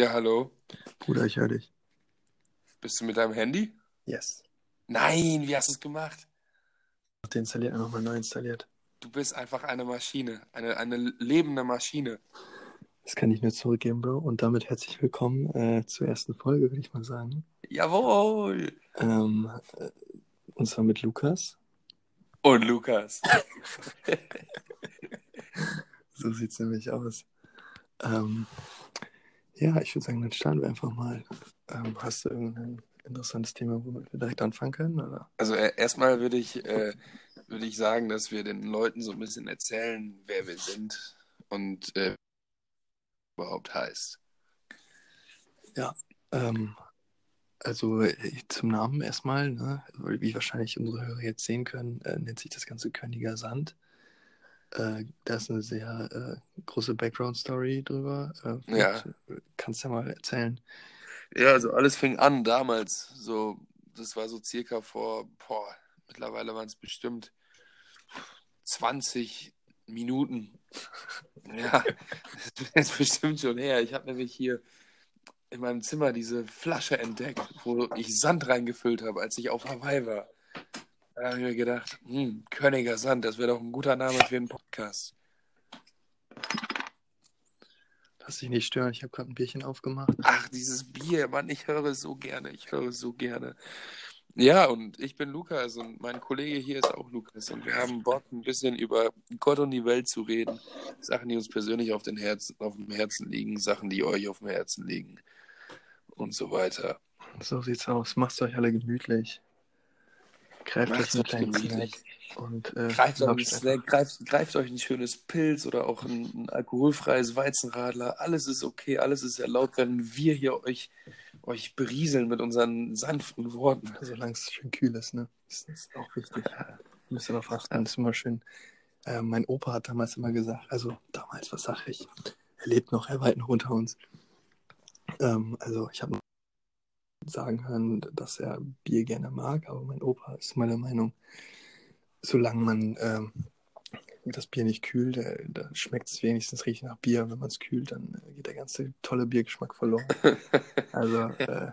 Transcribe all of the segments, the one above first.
Ja, hallo. Bruder, ich höre dich. Bist du mit deinem Handy? Yes. Nein, wie hast du es gemacht? Deinstalliert, nochmal neu installiert. Du bist einfach eine Maschine, eine, eine lebende Maschine. Das kann ich nur zurückgeben, Bro. Und damit herzlich willkommen äh, zur ersten Folge, würde ich mal sagen. Jawohl! Ähm, äh, und zwar mit Lukas. Und Lukas. So sieht es nämlich aus. Ähm, ja, ich würde sagen, dann starten wir einfach mal. Ähm, hast du irgendein interessantes Thema, womit wir direkt anfangen können? Oder? Also äh, erstmal würde ich, äh, würde ich sagen, dass wir den Leuten so ein bisschen erzählen, wer wir sind und äh, überhaupt heißt. Ja, ähm, also äh, zum Namen erstmal, ne? wie wahrscheinlich unsere Hörer jetzt sehen können, äh, nennt sich das Ganze Königer Sand. Äh, da ist eine sehr äh, große Background-Story drüber. Äh, Ja. Kannst du ja mal erzählen. Ja, also alles fing an damals. So, das war so circa vor, boah, mittlerweile waren es bestimmt 20 Minuten. Ja, das ist bestimmt schon her. Ich habe nämlich hier in meinem Zimmer diese Flasche entdeckt, wo ich Sand reingefüllt habe, als ich auf Hawaii war. Da habe ich mir gedacht, hm, Königer Sand, das wäre doch ein guter Name für einen Podcast. Lass dich nicht stören, ich habe gerade ein Bierchen aufgemacht. Ach, dieses Bier, Mann, ich höre es so gerne, ich höre es so gerne. Ja, und ich bin Lukas und mein Kollege hier ist auch Lukas und wir haben Bock, ein bisschen über Gott und die Welt zu reden. Sachen, die uns persönlich auf, den Herzen, auf dem Herzen liegen, Sachen, die euch auf dem Herzen liegen und so weiter. So sieht's aus. Macht's euch alle gemütlich. Greift Macht's euch einen kleinen gemütlich. Snack und äh, Greift euch, Snack, greift, greift euch ein schönes Pilz oder auch ein, ein alkoholfreies Weizenradler. Alles ist okay, alles ist erlaubt, wenn wir hier euch, euch berieseln mit unseren sanften Worten. solange es schön kühl ist, ne? Das ist auch wichtig. Müsst ihr darauf achten, das ist immer schön. Äh, mein Opa hat damals immer gesagt, also damals, was sag ich? Er lebt noch, er weit noch unter uns. Ähm, also ich habe sagen hören, dass er Bier gerne mag, aber mein Opa ist meiner Meinung, solange man ähm, das Bier nicht kühlt, äh, dann schmeckt es wenigstens richtig nach Bier. Wenn man es kühlt, dann äh, geht der ganze tolle Biergeschmack verloren. Also äh,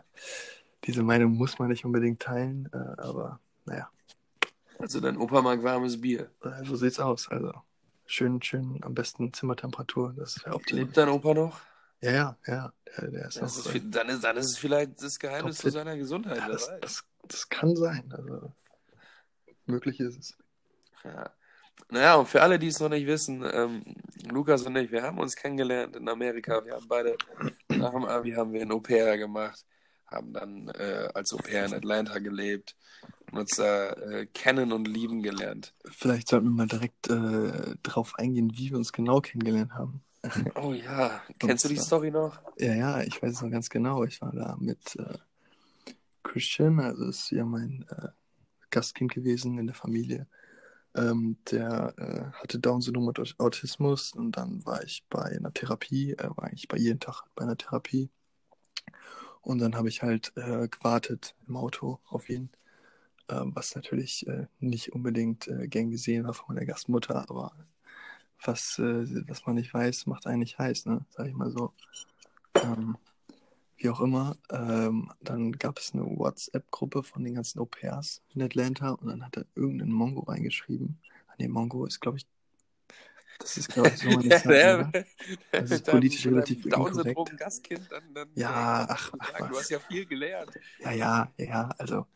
diese Meinung muss man nicht unbedingt teilen, äh, aber naja, Also dein Opa mag warmes Bier. äh, so sieht's aus. Also schön, schön am besten Zimmertemperatur, das wäre optimal. Lebt dein Opa noch? Ja, ja, ja, der, der ist Das ist, äh, dann, ist, dann ist es vielleicht das Geheimnis zu seiner Gesundheit. ja, das, das, das kann sein. Also möglich ist es. Ja. Naja, und für alle, die es noch nicht wissen, ähm, Lukas und ich, wir haben uns kennengelernt in Amerika. Wir haben beide nach dem Abi haben wir ein Au-pair gemacht, haben dann äh, als Au-pair in Atlanta gelebt und uns da äh, kennen und lieben gelernt. Vielleicht sollten wir mal direkt äh, drauf eingehen, wie wir uns genau kennengelernt haben. Oh ja, kennst du die Story noch? Ja, ja, ich weiß es noch ganz genau. Ich war da mit äh, Christian, also ist ja mein äh, Gastkind gewesen in der Familie. Ähm, der äh, hatte Down-Syndrom und Aut- Autismus und dann war ich bei einer Therapie, äh, war eigentlich bei jedem Tag bei einer Therapie. Und dann habe ich halt äh, gewartet im Auto auf ihn, äh, was natürlich äh, nicht unbedingt äh, gern gesehen war von meiner Gastmutter, aber was, äh, was man nicht weiß, macht einen nicht heiß, ne? Sag ich mal so. Ähm, wie auch immer, ähm, dann gab es eine WhatsApp-Gruppe von den ganzen Au-pairs in Atlanta und dann hat er irgendeinen Mongo reingeschrieben. Ah, nee, Mongo ist, glaube ich, das ist, glaube ich, so man nicht Ja, oder? Das ist politisch mit relativ inkorrekt. Gastkind, dann, dann Ja, äh, ach, ach, sagen, du hast ja viel gelernt. Ja, ja, ja, also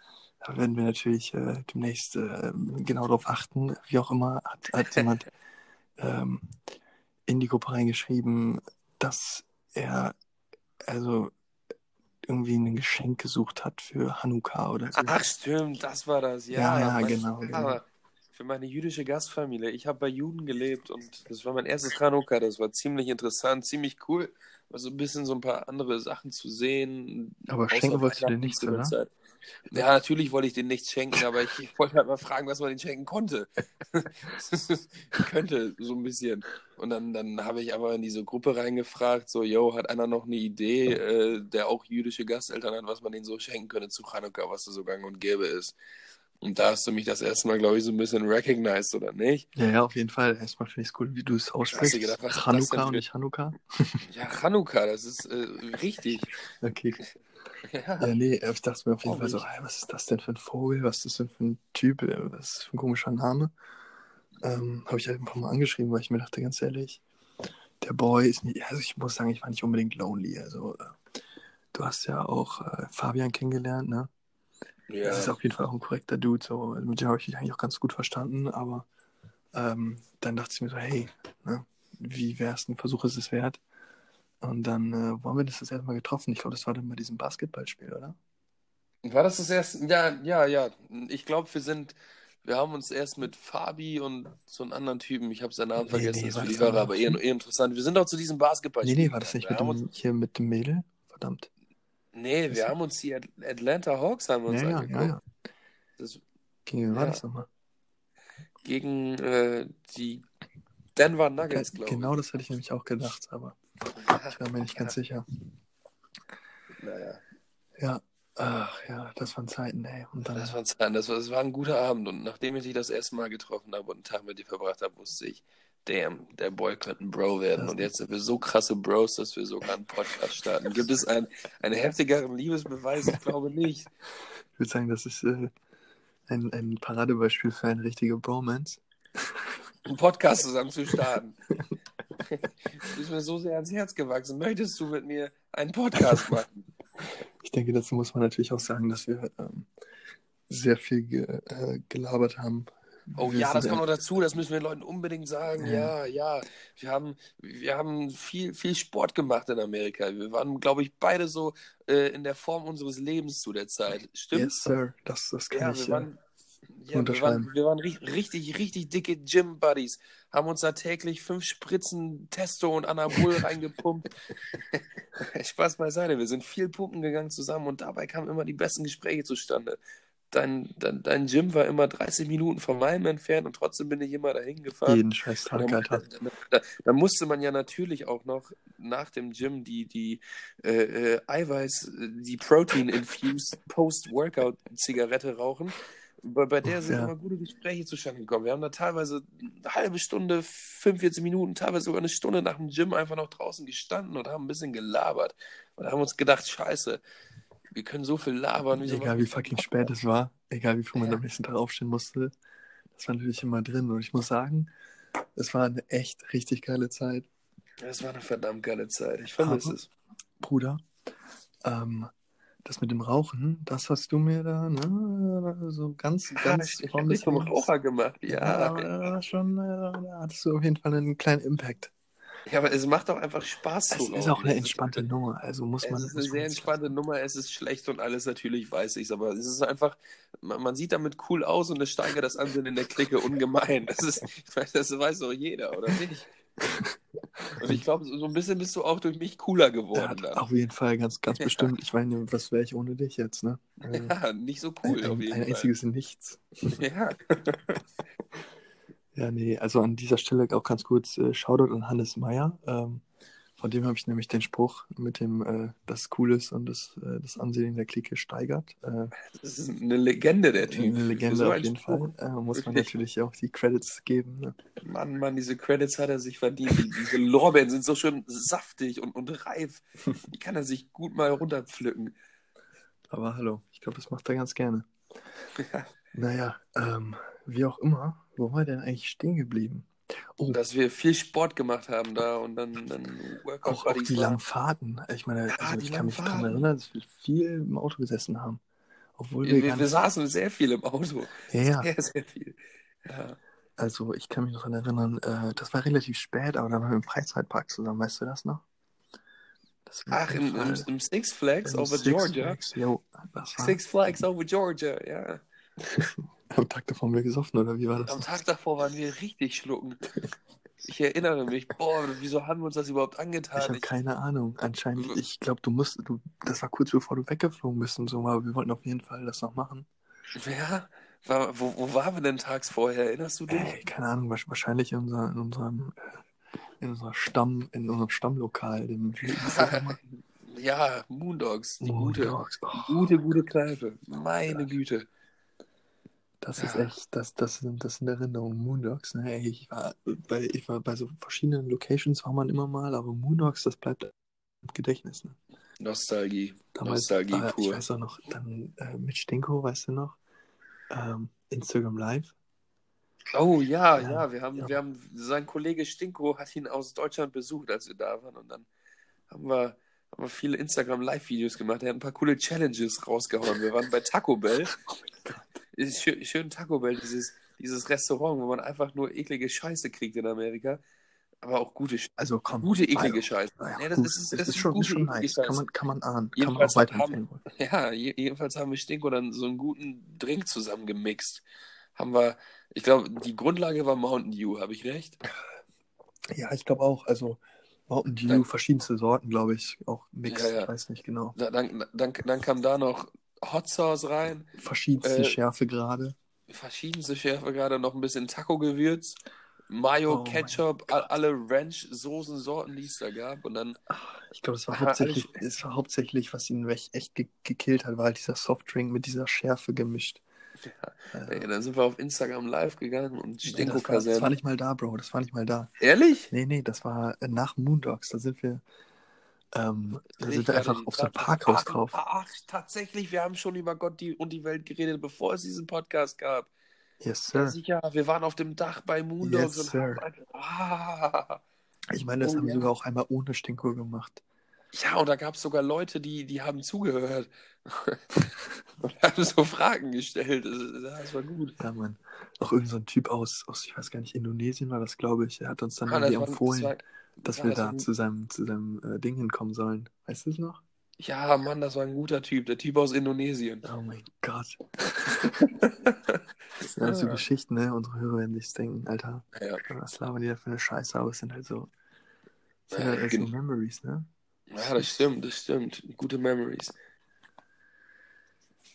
da werden wir natürlich äh, demnächst äh, genau darauf achten. Wie auch immer hat, hat jemand ähm, in die Gruppe reingeschrieben, dass er also irgendwie ein Geschenk gesucht hat für Hanukkah oder so. Ach, stimmt, das war das. Ja, Ja, ja, genau, genau. Für meine jüdische Gastfamilie. Ich habe bei Juden gelebt und das war mein erstes Chanukka. Das war ziemlich interessant, ziemlich cool. War so ein bisschen so ein paar andere Sachen zu sehen. Aber schenken wolltest du dir nichts, oder? Zeit. Ja, natürlich wollte ich den nichts schenken, aber ich, wollte halt mal fragen, was man den schenken konnte. Könnte, so ein bisschen. Und dann, dann habe ich aber in diese Gruppe reingefragt, so, yo, hat einer noch eine Idee, äh, der auch jüdische Gasteltern hat, was man denen so schenken könnte zu Chanukka, was da so gang und gäbe ist. Und da hast du mich das erste Mal, glaube ich, so ein bisschen recognized, oder nicht? Ja, ja, auf jeden Fall. Erstmal finde ich es cool, wie du es aussprichst. gedacht, Chanukka denn und für- nicht Hanukkah. Ja, Chanukka, das ist äh, richtig. Okay. Ja. Ja, nee, ich dachte mir auf jeden Fall so, Traurig. ey, was ist das denn für ein Vogel? Was ist das denn für ein Typ? Äh, Was ist das für ein komischer Name? Ähm, Habe ich halt einfach mal angeschrieben, weil ich mir dachte, ganz ehrlich, der Boy ist nicht, also ich muss sagen, ich war nicht unbedingt lonely. Also, äh, du hast ja auch äh, Fabian kennengelernt, ne? Ja. Das ist auf jeden Fall auch ein korrekter Dude, so, mit dem habe ich mich eigentlich auch ganz gut verstanden, aber ähm, dann dachte ich mir so, hey, ne, wie wär's, ein Versuch ist es wert? Und dann äh, wo haben wir das das erste Mal getroffen. Ich glaube, das war dann bei diesem Basketballspiel, oder? War das das erste? Ja, ja, ja. Ich glaube, wir sind, wir haben uns erst mit Fabi und so einem anderen Typen, ich habe seinen Namen Nee, vergessen, nee, war das aber Hörer, aber eher, eher interessant. Wir sind auch zu diesem Basketballspiel. Nee, nee, war das nicht mit dem, uns, hier mit dem Mädel? Verdammt. Nee, wir haben uns die At- Atlanta Hawks haben wir uns Ja, ja, angeguckt. ja, ja. Das Gegen wen war Ja. das nochmal? gegen äh, die Denver Nuggets, glaube ich. Genau das hätte ich nämlich auch gedacht, aber ich war mir nicht ganz sicher. naja. Ja, ach ja, das waren Zeiten, ey. Und dann, Das war, Zeit. das, war, das war ein guter Abend und nachdem ich dich das erste Mal getroffen habe und einen Tag mit dir verbracht habe, wusste ich, damn, der Boy könnte ein Bro werden. Und jetzt sind wir so krasse Bros, dass wir sogar einen Podcast starten. Gibt es einen, einen heftigeren Liebesbeweis? Ich glaube nicht. ich würde sagen, das ist äh, ein, ein Paradebeispiel für eine richtige Bromance. Einen Podcast zusammen zu starten. Du bist mir so sehr ans Herz gewachsen. Möchtest du mit mir einen Podcast machen? Ich denke, dazu muss man natürlich auch sagen, dass wir ähm, sehr viel ge, äh, gelabert haben. Oh Wir ja, das kommt noch dazu, das müssen wir den Leuten unbedingt sagen. Ja. Ja, ja. Wir haben, wir haben viel, viel Sport gemacht in Amerika. Wir waren, glaube ich, beide so äh, in der Form unseres Lebens zu der Zeit. Stimmt? Yes, Sir. Das, das kann Ja, ich. wir waren, ja, wir unterschreiben. waren, wir waren ri- richtig, richtig dicke Gym-Buddies. Haben uns da täglich fünf Spritzen Testo und Anabol reingepumpt. Spaß beiseite. Wir sind viel pumpen gegangen zusammen und dabei kamen immer die besten Gespräche zustande. Dein, dein, dein Gym war immer 30 Minuten von meinem entfernt und trotzdem bin ich immer dahin gefahren. jeden scheiß Tag, Da, Alter. da, da, da musste man ja natürlich auch noch nach dem Gym die, die äh, äh, Eiweiß, äh, die Protein-infused Post-Workout-Zigarette rauchen, bei, bei der sind ja. immer gute Gespräche zustande gekommen. Wir haben da teilweise eine halbe Stunde, 45 Minuten, teilweise sogar eine Stunde nach dem Gym einfach noch draußen gestanden und haben ein bisschen gelabert. Und haben uns gedacht, scheiße, wir können so viel labern. wieso Egal wie fucking spät es war, egal wie früh man Ja. am nächsten Tag aufstehen musste, das war natürlich immer drin. Und ich muss sagen, es war eine echt richtig geile Zeit. Das war eine verdammt geile Zeit. Ich vermisse es. Bruder, ähm, das mit dem Rauchen, das hast du mir da, ne, so ganz, ganz ich habe Lebens- Raucher gemacht. Ja, Ja, schon, äh, da hattest du auf jeden Fall einen kleinen Impact. Ja, aber es macht doch einfach Spaß zu Es ist rauchen. auch eine ist- entspannte Nummer, also muss man. Es ist eine sehr entspannte Nummer, es ist schlecht und alles, natürlich weiß ich aber es ist einfach, man, man sieht damit cool aus und es steigert das Ansehen in der Clique ungemein. Das ist, das weiß doch jeder, oder nicht? Und ich glaube, so ein bisschen bist du auch durch mich cooler Ja, geworden dann. auf jeden Fall, ganz, ganz Ja. bestimmt. Ich meine, was wäre ich ohne dich jetzt, ne? Also, Ja, nicht so ein, cool auf ein, ein Fall. einziges Nichts. Ja. Ja, nee, also an dieser Stelle auch ganz kurz äh, Shoutout an Hannes Meyer. Ähm, von dem habe ich nämlich den Spruch mit dem, äh, das Cooles und das, äh, das Ansehen der Clique steigert. Äh, Das ist eine Legende, der Typ. eine Legende So auf jeden Spruch. Fall. Äh, muss man Wirklich. natürlich auch die Credits geben. Ne? Mann, Mann, diese Credits hat er sich verdient. Die, diese Lorbeeren sind so schön saftig und, und reif. Die kann er sich gut mal runterpflücken. Aber hallo, ich glaube, das macht er ganz gerne. Ja. Naja, ähm, wie auch immer, wo war denn eigentlich stehen geblieben? Oh, Dass wir viel Sport gemacht haben da und dann, dann Workout auch, auch die langen Fahrten. Ich meine, Ja, also die ich kann mich daran erinnern, dass wir viel im Auto gesessen haben. Obwohl wir, Wir, wir, saßen sehr viel im Auto. Ja. Sehr, sehr viel. Ja. Also ich kann mich noch daran erinnern, äh, das war relativ spät, aber da waren wir im Freizeitpark zusammen, weißt du das noch? Ach, im, im, im Six Flags im over Six Georgia. Flags. War Six Flags over Georgia, ja. am Tag davor haben wir gesoffen, oder wie war das? Am? Tag davor waren wir richtig schlucken. Ich erinnere mich, boah, wieso haben wir uns das überhaupt Ich angetan? habe Ich, keine Ahnung. Anscheinend, W- ich glaube, du musst, du, das war kurz bevor du weggeflogen bist und so, aber wir wollten auf jeden Fall das noch machen. ja, war, wo, wo waren wir denn tags vorher? Erinnerst du dich? Ey, keine Ahnung, wahrscheinlich in, unser, in unserem, äh, in unserem Stamm, in unserem Stammlokal, dem? Ja, Moondogs, die gute, Moondogs. Oh, gute, gute Kneipe. Meine Güte. Das ist Ja. echt, das, das, sind, das sind Erinnerungen. Moondogs, ne? Ich war bei, ich war bei so verschiedenen Locations war man immer mal, aber Moondogs, das bleibt im Gedächtnis, ne? Nostalgie. Damals, Nostalgie äh, ich pur. weiß auch noch, dann äh, mit Stinko, weißt du noch? Ähm, Instagram Live. Oh ja, Ja, ja, wir haben, ja. wir haben, sein Kollege Stinko hat ihn aus Deutschland besucht, als wir da waren. Und dann haben wir, haben wir viele Instagram-Live-Videos gemacht. Er hat ein paar coole Challenges rausgehauen. Wir waren bei Taco Bell. Ist schön, Taco Bell, dieses, dieses Restaurant, wo man einfach nur eklige Scheiße kriegt in Amerika. Aber auch gute, Sch- Also komm. gute eklige also, Scheiße. naja, Nee, das gut, ist, das ist, ist schon, gute, ist schon nice. Scheiße. Kann man, kann man ahnen. Kann man auch wollen. Ja, je, jedenfalls haben wir Stinko dann so einen guten Drink zusammengemixt. Haben wir, ich glaube, die Grundlage war Mountain Dew, habe ich recht? Ja, ich glaube auch. Also Mountain Dew, verschiedenste Sorten, glaube ich. Auch Mix, Ja, ja. ich weiß nicht genau. Da- Dann, dann, dann kam da noch Hot Sauce rein, Verschiedenste Äh, Schärfe gerade. verschiedenste Schärfe gerade, noch ein bisschen Taco-Gewürz, Mayo, Oh Ketchup, all, alle Ranch-Soßensorten, die es da gab. Und dann, Ich glaube, das war hauptsächlich, es war hauptsächlich, was ihn echt, ge gekillt hat, war halt dieser Softdrink mit dieser Schärfe gemischt. Äh, ey, dann sind wir auf Instagram live gegangen und nee, das, war, das war nicht mal da, Bro. Das war nicht mal da. Ehrlich? Nee, nee, das war äh, nach Moondogs. Da sind wir, ähm, da sind wir einfach auf so ein Parkhaus Ach, drauf. Ach, tatsächlich, wir haben schon über Gott die, und die Welt geredet, bevor es diesen Podcast gab. Yes, Ja, sir. sicher, wir waren auf dem Dach bei Moondogs Yes, und sir. haben ah. Ich meine, das Oh, haben wir ja. sogar auch einmal ohne Stinko gemacht. Ja, und da gab es sogar Leute, die, die haben zugehört und haben so Fragen gestellt. Das, war gut. Ja, Mann. Auch irgend so ein Typ aus, aus, ich weiß gar nicht, Indonesien war das, glaube ich. Er hat uns dann Ah, irgendwie empfohlen, war, dass ja, wir das da zu seinem, zu seinem äh, Ding hinkommen sollen. Weißt du es noch? ja, Mann, das war ein guter Typ, der Typ aus Indonesien. Oh mein Gott. Das sind halt so Ja. Geschichten, ne? Unsere Hörer werden sich denken, Alter, Ja, was labern die da für eine Scheiße? Aber es sind halt so, es sind Ja, halt so Memories, ne? ja, das stimmt, das stimmt. Gute Memories.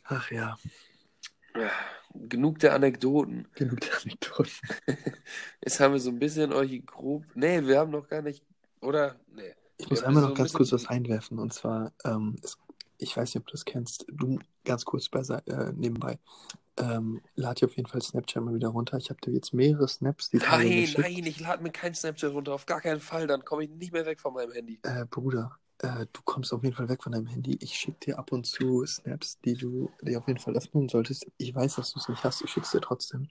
Ach Ja, genug der Anekdoten. genug der Anekdoten. Jetzt haben wir so ein bisschen euch grob. Nee, wir haben noch gar nicht. Oder? Nee. Ich muss einmal so noch ein ganz bisschen- kurz was einwerfen. Und zwar, ähm, es, ich weiß nicht, ob du das kennst. Du ganz kurz bei, äh, nebenbei. Ähm, lad dir auf jeden Fall Snapchat mal wieder runter. Ich habe dir jetzt mehrere Snaps, die Nein, nein, ich lade mir kein Snapchat runter. Auf gar keinen Fall. Dann komme ich nicht mehr weg von meinem Handy. Äh, Bruder, äh, du kommst auf jeden Fall weg von deinem Handy. Ich schicke dir ab und zu Snaps, die du dir auf jeden Fall öffnen solltest. Ich weiß, dass du es nicht hast. Ich schick's dir trotzdem.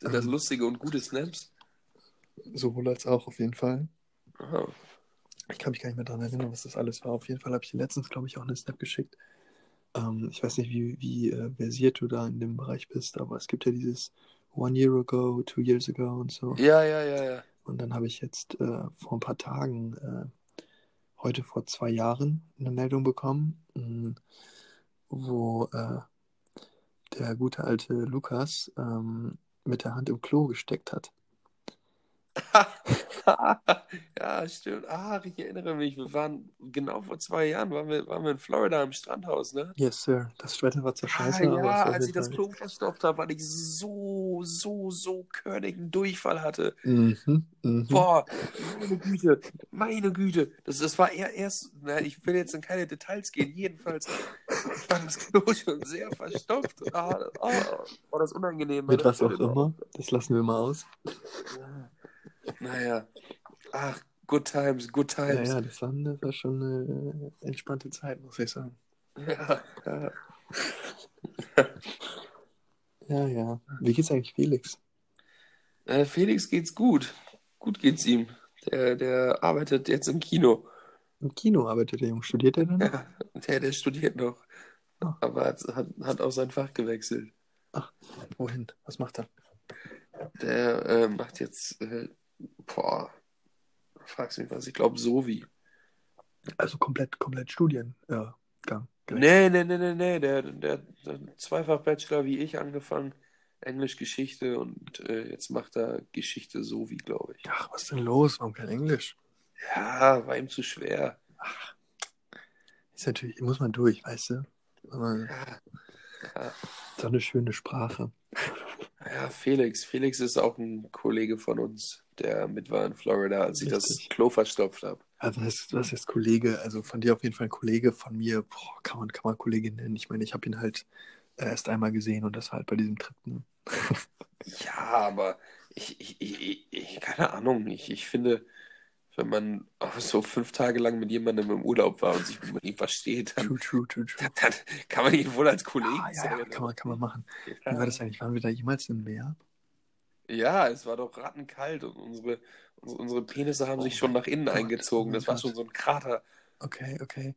Sind das Ähm. lustige und gute Snaps? Sowohl als auch auf jeden Fall. Aha. Ich kann mich gar nicht mehr daran erinnern, was das alles war. Auf jeden Fall habe ich dir letztens, glaube ich, auch eine Snap geschickt. Ähm, ich weiß nicht, wie, wie äh, versiert du da in dem Bereich bist, aber es gibt ja dieses One Year Ago, Two Years Ago und so. Ja, ja, ja, ja. Und dann habe ich jetzt äh, vor ein paar Tagen, äh, heute vor zwei Jahren, eine Meldung bekommen, mh, wo äh, der gute alte Lukas ähm, mit der Hand im Klo gesteckt hat. ja, stimmt. Ach, ich erinnere mich. Wir waren genau vor zwei Jahren waren wir, waren wir in Florida im Strandhaus, ne? Yes, Sir. Das Wetter war zwar Ah, scheiße, es ja, als ich das Klo verstopft habe, weil ich so, so, so körnigen Durchfall hatte. Mhm, mhm. Boah, meine Güte, meine Güte. Das, das war eher erst, na, ich will jetzt in keine Details gehen, jedenfalls war das Klo schon sehr verstopft. Ah, oh, war das unangenehm. Mit was auch immer. Das lassen wir mal aus. Ja. Naja, ach, good times, good times. ja, das war, das war schon eine entspannte Zeit, muss ich sagen. Ja, ja. Ja, ja. Wie geht's eigentlich Felix? Äh, Felix geht's gut. Gut geht's ihm. Der, der arbeitet jetzt im Kino. Im Kino arbeitet der Junge. Studiert er denn? Ja, der, der studiert noch. Oh. Aber hat, hat, hat auch sein Fach gewechselt. Wohin? Was macht er? Der äh, macht jetzt, äh, boah, fragst mich was, ich glaube Sovi. Also komplett, komplett Studiengang. Gleich. Nee, nee, nee, nee, nee, der, der, der Zweifach-Bachelor wie ich angefangen, Englisch Geschichte und äh, jetzt macht er Geschichte Sovi, glaube ich. Ach, was ist denn los? Warum kein Englisch? Ja, war ihm zu schwer. Ist natürlich, muss man durch, weißt du? Aber Ja, ja, so eine schöne Sprache. Ja, Felix. Felix ist auch ein Kollege von uns, der mit war in Florida, als ich das Richtig. Klo verstopft habe. Also was ist, was ist Kollege? Also von dir auf jeden Fall ein Kollege, von mir, boah, kann man, kann man Kollege nennen. Ich meine, ich habe ihn halt erst einmal gesehen und das war halt bei diesem Trip. Ne? Ja, aber ich, ich, ich, ich keine Ahnung, ich, ich finde, wenn man so fünf Tage lang mit jemandem im Urlaub war und sich mit ihm versteht, dann, True, true, true, true. dann, kann man ihn wohl als Kollegen Ja, ja, ja, zählen. kann man, kann man machen. Wie Ja. war das eigentlich? Waren wir da jemals im Meer? Ja, es war doch rattenkalt und unsere, unsere, Penisse haben Oh sich schon nach innen Gott, eingezogen. oh Das war schon so ein Krater. Okay, okay.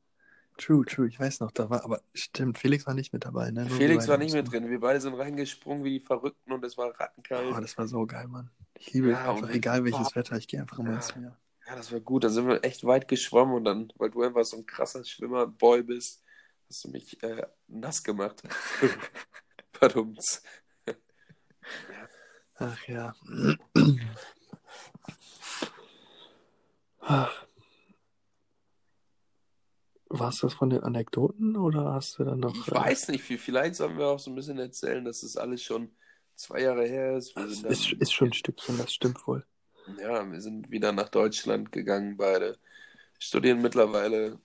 True, true. Ich weiß noch, da war, aber stimmt, Felix war nicht mit dabei, ne? Nur Felix war nicht mit drin. Wir beide sind reingesprungen wie die Verrückten und es war rattenkalt. Oh, das war so geil, Mann. Ich liebe Ja, einfach, egal welches Wetter, ich gehe einfach immer Ja. ins Meer. Ja, das war gut. Da sind wir echt weit geschwommen und dann, weil du einfach so ein krasser Schwimmerboy bist, hast du mich äh, nass gemacht. Verdammt. Ach ja. Ach. War's das von den Anekdoten oder hast du dann noch. Ich äh, weiß nicht, viel- vielleicht sollen wir auch so ein bisschen erzählen, dass das alles schon zwei Jahre her ist. Es sind ist, ist schon ein Stückchen, das stimmt wohl. Ja, wir sind wieder nach Deutschland gegangen, beide. Studieren mittlerweile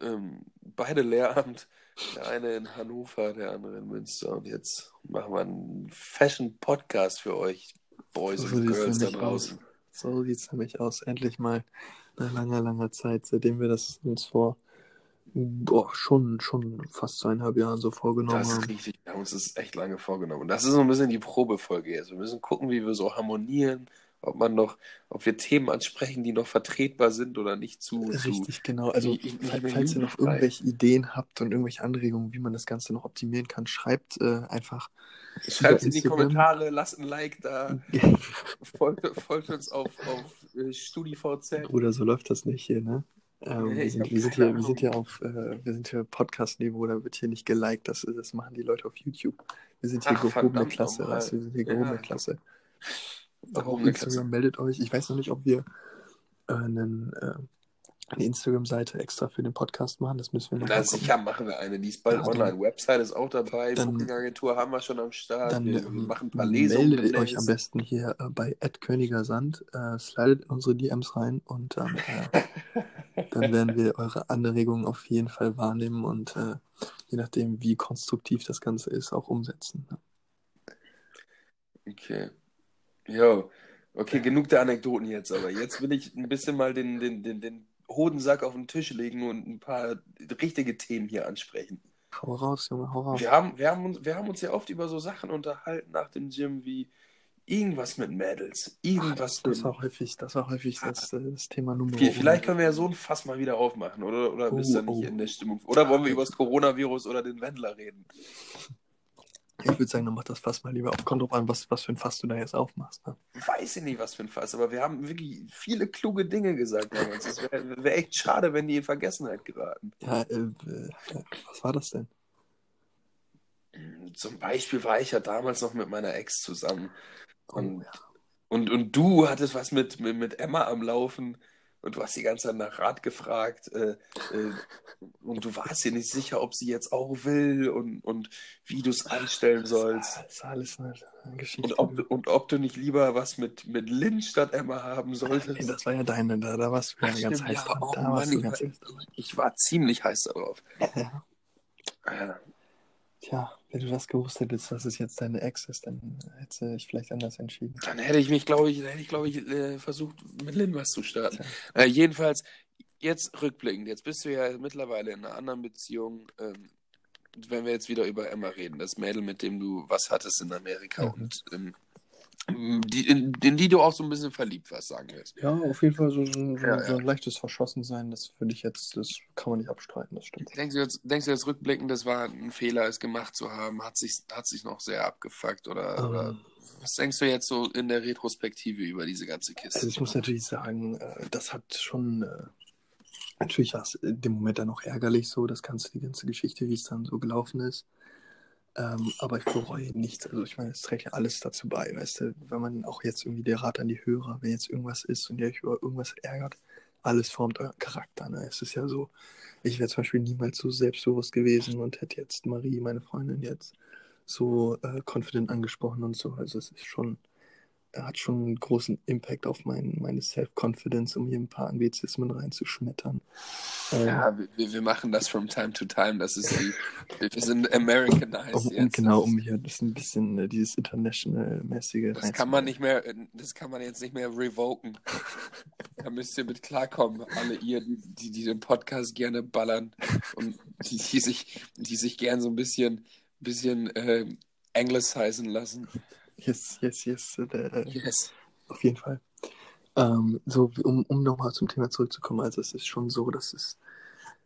ähm, beide Lehramt. Der eine in Hannover, der andere in Münster. Und jetzt machen wir einen Fashion-Podcast für euch, Boys So und Girls da aus. draußen. So sieht's nämlich aus. Endlich mal nach langer, langer Zeit, seitdem wir das uns vor boah, schon, schon fast zweieinhalb Jahren so vorgenommen Das ist haben. richtig. Wir haben uns das echt lange vorgenommen. Und das ist so ein bisschen die Probefolge jetzt. Wir müssen gucken, wie wir so harmonieren, ob man noch, ob wir Themen ansprechen, die noch vertretbar sind oder nicht zu, zu Richtig, genau. Also, ich bin falls ihr noch irgendwelche Ideen habt und irgendwelche Anregungen, wie man das Ganze noch optimieren kann, schreibt äh, einfach. Schreibt in die. Kommentare, lasst ein Like da, folgt, folgt uns auf, auf äh, StudiVZ. Bruder, so läuft das nicht hier, ne? Ähm, wir, sind, wir, hier, wir sind Ahnung. hier auf, äh, wir sind hier Podcast-Niveau, da wird hier nicht geliked, das, das machen die Leute auf YouTube. Wir sind hier Ach, gehobene Klasse, weißt du, wir sind hier Ja. gehobene Klasse. Gehobene Instagram meldet euch. Ich weiß noch nicht, ob wir äh, einen, äh, eine Instagram-Seite extra für den Podcast machen, das müssen wir noch Na sicher machen wir eine, die ist bald dann- online. Website ist auch dabei, Booking-Agentur haben wir schon am Start. Dann wir, wir ähm, machen ein paar Lesungen. meldet euch am besten hier äh, bei @königersand, äh, slidet in unsere DMs rein und dann, äh, dann werden wir eure Anregungen auf jeden Fall wahrnehmen und äh, je nachdem, wie konstruktiv das Ganze ist, auch umsetzen. ne? Okay. Jo. Okay, genug der Anekdoten jetzt, aber jetzt will ich ein bisschen mal den, den, den, den Hodensack auf den Tisch legen und ein paar richtige Themen hier ansprechen. Hau raus, Junge, hau raus. Wir haben, wir haben, uns, wir haben uns ja oft über so Sachen unterhalten nach dem Gym wie irgendwas mit Mädels, Ach, irgendwas das, das mit. war häufig, das war häufig das, äh, das Thema Nummer Vi- Vielleicht können wir ja so ein Fass mal wieder aufmachen, oder, oder bist du Oh, nicht oh. in der Stimmung? Oder wollen wir über das Coronavirus oder den Wendler reden? Ich würde sagen, dann mach das Fass mal lieber auf. Kommt drauf an, was, was für ein Fass du da jetzt aufmachst. Ne? Weiß ich nicht, was für ein Fass, aber wir haben wirklich viele kluge Dinge gesagt damals. Es wäre wär echt schade, wenn die in Vergessenheit geraten. Ja, äh, äh, was war das denn? Zum Beispiel war ich ja damals noch mit meiner Ex zusammen. Oh, Und, ja. und, und du hattest was mit, mit, mit Emma am Laufen und du hast die ganze Zeit nach Rat gefragt. Äh, äh, und du warst dir nicht sicher, ob sie jetzt auch will und, und wie du es anstellen sollst. Das ist alles eine, Geschichte. Und ob, du- und ob du nicht lieber was mit, mit Lynn statt Emma haben solltest. Nee, das war ja deine, da, da warst du ja ganz heiß ja, oh da Mann, du ich ganz war- heiß. Ich war ziemlich heiß darauf. Ja. Tja, wenn du das gewusst hättest, dass es jetzt deine Ex ist, dann hätte ich vielleicht anders entschieden. Dann hätte ich mich, glaube ich, hätte ich, glaube ich, äh, versucht, mit Lynn was zu starten. Äh, jedenfalls, jetzt rückblickend, jetzt bist du ja mittlerweile in einer anderen Beziehung. Ähm, wenn wir jetzt wieder über Emma reden, das Mädel, mit dem du was hattest in Amerika Mhm. und ähm, die, in, in die du auch so ein bisschen verliebt warst, sagen wir jetzt. Ja, auf jeden Fall so, so, so, Ja, so ja. ein leichtes Verschossensein, das finde ich jetzt, das kann man nicht abstreiten, das stimmt. Denkst du jetzt, denkst du jetzt rückblickend, das war ein Fehler, es gemacht zu haben? Hat sich, hat sich noch sehr abgefuckt oder, oder Ähm, was denkst du jetzt so in der Retrospektive über diese ganze Kiste? Also ich muss natürlich sagen, äh, das hat schon, äh, natürlich war es in dem Moment dann auch ärgerlich so, das ganze, die ganze Geschichte, wie es dann so gelaufen ist. Ähm, aber ich bereue nichts. Also ich meine, es trägt ja alles dazu bei, weißt du, wenn man auch jetzt irgendwie der Rat an die Hörer, wenn jetzt irgendwas ist und ihr euch über irgendwas ärgert, alles formt euren Charakter. Ne? Es ist ja so, ich wäre zum Beispiel niemals so selbstbewusst gewesen und hätte jetzt Marie, meine Freundin, jetzt so äh, confident angesprochen und so. Also es ist schon, hat schon einen großen Impact auf mein, meine Self-Confidence, um hier ein paar Anglizismen reinzuschmettern. Ähm, ja, wir, wir machen das from time to time. Das ist die, wir sind Americanized um, jetzt. Genau, um hier das ein bisschen äh, dieses international-mäßige Das kann man nicht mehr, das kann man jetzt nicht mehr revoken. da müsst ihr mit klarkommen, alle ihr, die, die, den Podcast gerne ballern und die, die sich, die sich gern so ein bisschen, bisschen äh, anglicisen lassen. Yes, yes, yes. Äh, yes. Auf jeden Fall. Ähm, so, um, um nochmal zum Thema zurückzukommen, also es ist schon so, dass es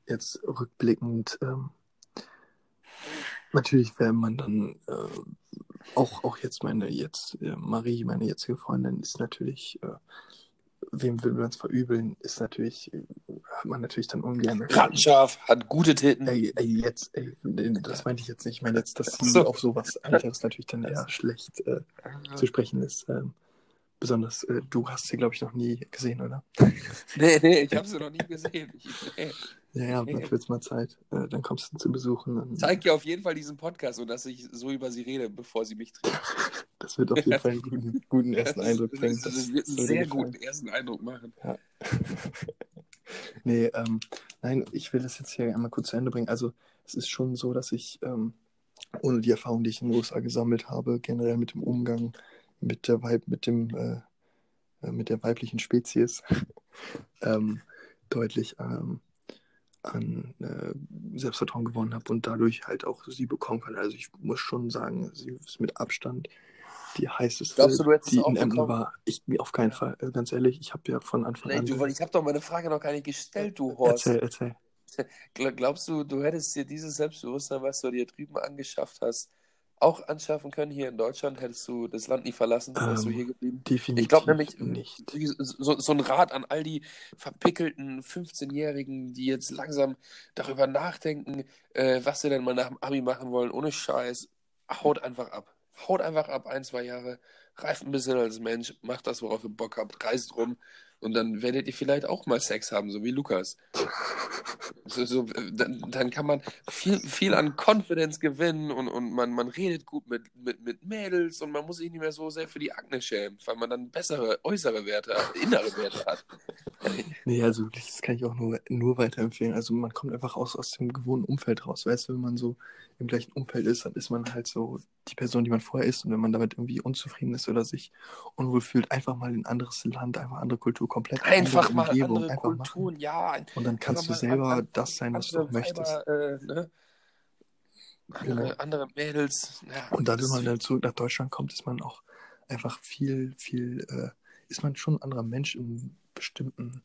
jetzt rückblickend ähm, natürlich, wenn man dann äh, auch, auch jetzt meine jetzt äh, Marie, meine jetzige Freundin, ist natürlich, äh, wem will man es verübeln, ist natürlich, hat man natürlich dann ungern. Rattenscharf, hat gute Titten. Ey, ey jetzt, ey, das meinte ich jetzt nicht. Ich meine jetzt, dass so. auf sowas anderes natürlich dann eher schlecht äh, zu sprechen ist. Ähm, besonders, äh, du hast sie, glaube ich, noch nie gesehen, oder? Nee, nee, ich habe sie noch nie gesehen. Ich, nee. Ja, ja, dann wird es mal Zeit. Äh, dann kommst du zu besuchen. Zeig ihr auf jeden Fall diesen Podcast, sodass ich so über sie rede, bevor sie mich trifft. Das wird auf jeden Fall einen guten, guten ersten das, Eindruck bringen. Das, das, wird einen sehr guten ersten Eindruck machen. Ja. nee, ähm, nein, ich will das jetzt hier einmal kurz zu Ende bringen. Also, es ist schon so, dass ich, ähm, ohne die Erfahrung, die ich in den USA gesammelt habe, generell mit dem Umgang mit der Weib, mit dem, äh, äh mit der weiblichen Spezies, ähm, deutlich ähm, an äh, Selbstvertrauen gewonnen habe und dadurch halt auch sie bekommen kann. Also ich muss schon sagen, sie ist mit Abstand die heißeste, Glaubst du, du die in Emden war. Ich auf keinen Fall, äh, ganz ehrlich, ich habe ja von Anfang nee, an. Du, ich habe doch meine Frage noch gar nicht gestellt, du Horst. Erzähl, erzähl. Glaubst du, du hättest dir dieses Selbstbewusstsein, was du dir drüben angeschafft hast, auch anschaffen können hier in Deutschland? Hättest du das Land nie verlassen? Wärst ähm, du hier geblieben? Definitiv ich glaube nämlich nicht. So, so ein Rat an all die verpickelten 15-Jährigen, die jetzt langsam darüber nachdenken, äh, was sie denn mal nach dem Abi machen wollen, ohne Scheiß. Haut einfach ab. Haut einfach ab, ein, zwei Jahre. Reift ein bisschen als Mensch, macht das, worauf ihr Bock habt, reist rum und dann werdet ihr vielleicht auch mal Sex haben, so wie Lukas. So, so, dann, dann, kann man viel, viel an Confidence gewinnen und, und man, man redet gut mit, mit, mit Mädels und man muss sich nicht mehr so sehr für die Akne schämen, weil man dann bessere äußere Werte, innere Werte hat. Nee, also das kann ich auch nur, nur weiterempfehlen. Also man kommt einfach aus, aus dem gewohnten Umfeld raus. Weißt du, wenn man so im gleichen Umfeld ist, dann ist man halt so die Person, die man vorher ist. Und wenn man damit irgendwie unzufrieden ist oder sich unwohl fühlt, einfach mal in ein anderes Land, einfach andere Kultur, komplett einfach andere mal Umgebung, andere einfach Kulturen, machen. ja. Und dann kannst du selber an, das sein, was du Weiber, möchtest. Äh, ne? andere, genau. andere Mädels. Ja, und dann, wenn man dann zurück nach Deutschland kommt, ist man auch einfach viel, viel, äh, ist man schon ein anderer Mensch in bestimmten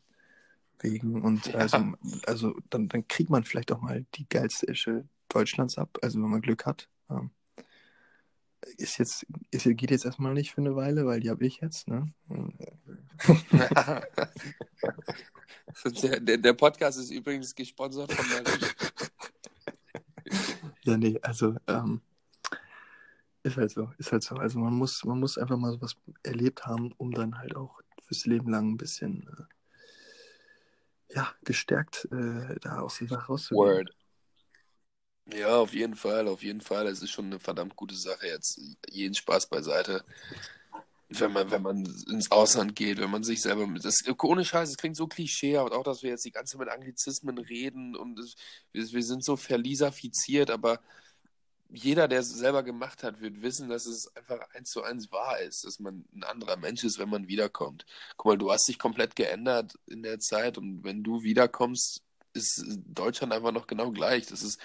Wegen. Und ja. also, also dann, dann kriegt man vielleicht auch mal die geilste Ische Deutschlands ab, also wenn man Glück hat. Ähm, ist jetzt, ist, geht jetzt erstmal nicht für eine Weile, weil die habe ich jetzt, ne? der, der, der, Podcast ist übrigens gesponsert von Marie. ja, nee, also ähm, ist halt so, ist halt so. Also man muss, man muss einfach mal sowas erlebt haben, um dann halt auch fürs Leben lang ein bisschen äh, ja, gestärkt äh, da aus der Sache rauszugehen. Word. Ja, auf jeden Fall, auf jeden Fall. Es ist schon eine verdammt gute Sache jetzt. Jeden Spaß beiseite. Wenn man, wenn man ins Ausland geht, wenn man sich selber. Das, ohne Scheiß, es klingt so klischee, aber auch, dass wir jetzt die ganze Zeit mit Anglizismen reden und es, wir, wir sind so verlisafiziert, aber jeder, der es selber gemacht hat, wird wissen, dass es einfach eins zu eins wahr ist, dass man ein anderer Mensch ist, wenn man wiederkommt. Guck mal, du hast dich komplett geändert in der Zeit und wenn du wiederkommst, ist Deutschland einfach noch genau gleich. Das ist,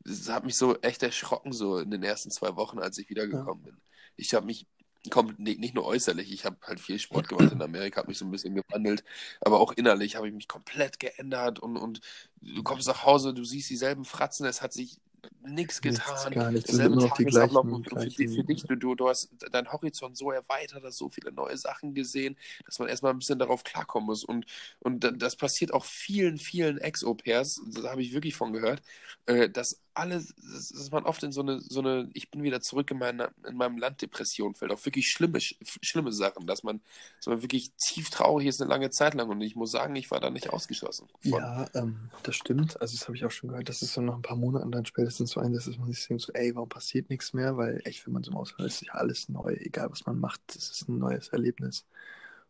das hat mich so echt erschrocken, so in den ersten zwei Wochen, als ich wiedergekommen ja. bin. Ich habe mich kommt nicht nur äußerlich, ich habe halt viel Sport gemacht in Amerika, habe mich so ein bisschen gewandelt, aber auch innerlich habe ich mich komplett geändert und, und du kommst nach Hause, du siehst dieselben Fratzen, es hat sich nichts getan. Nichts, gar nichts. Selbe noch die gleichen, für, gleichen... für, dich, du, du, du hast deinen Horizont so erweitert, hast so viele neue Sachen gesehen, dass man erstmal ein bisschen darauf klarkommen muss. Und, und das passiert auch vielen, vielen Ex-Au-pairs, da habe ich wirklich von gehört, äh, dass alle, dass man oft in so eine, so eine, ich bin wieder zurück in, meine, in meinem Land Depression fällt, auch wirklich schlimme, schlimme Sachen, dass man, dass man wirklich tief traurig ist eine lange Zeit lang und ich muss sagen, ich war da nicht ausgeschlossen. Von. Ja, ähm, das stimmt, also das habe ich auch schon gehört, dass es so nach ein paar Monaten dann später in so einsetzt, dass man sich denkt, so, ey, warum passiert nichts mehr? Weil echt, wenn man so aushört, ist ja alles neu, egal was man macht, es ist ein neues Erlebnis.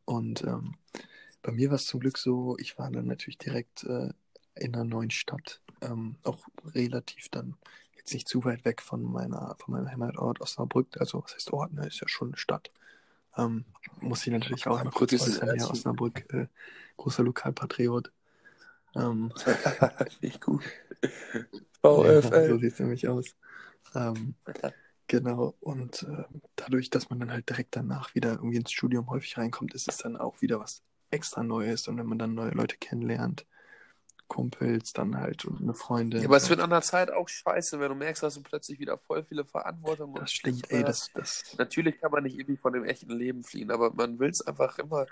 Und ähm, bei mir war es zum Glück so, ich war dann natürlich direkt äh, in einer neuen Stadt, ähm, auch relativ dann jetzt nicht zu weit weg von meiner, von meinem Heimatort Osnabrück, also was heißt Ort, ne, ist ja schon eine Stadt. Ähm, muss ich natürlich auch noch kurz äußern, ja, Osnabrück, äh, großer Lokalpatriot. Ähm, Nicht gut. ja, VfL. so sieht es nämlich aus. Ähm, genau, und äh, dadurch, dass man dann halt direkt danach wieder irgendwie ins Studium häufig reinkommt, ist es dann auch wieder was extra Neues. Und wenn man dann neue Leute kennenlernt, Kumpels, dann halt und eine Freundin. Ja, aber es wird an der Zeit auch scheiße, wenn du merkst, dass du plötzlich wieder voll viele Verantwortung das und stimmt, ey, das, das, Natürlich kann man nicht irgendwie von dem echten Leben fliehen, aber man will es einfach immer,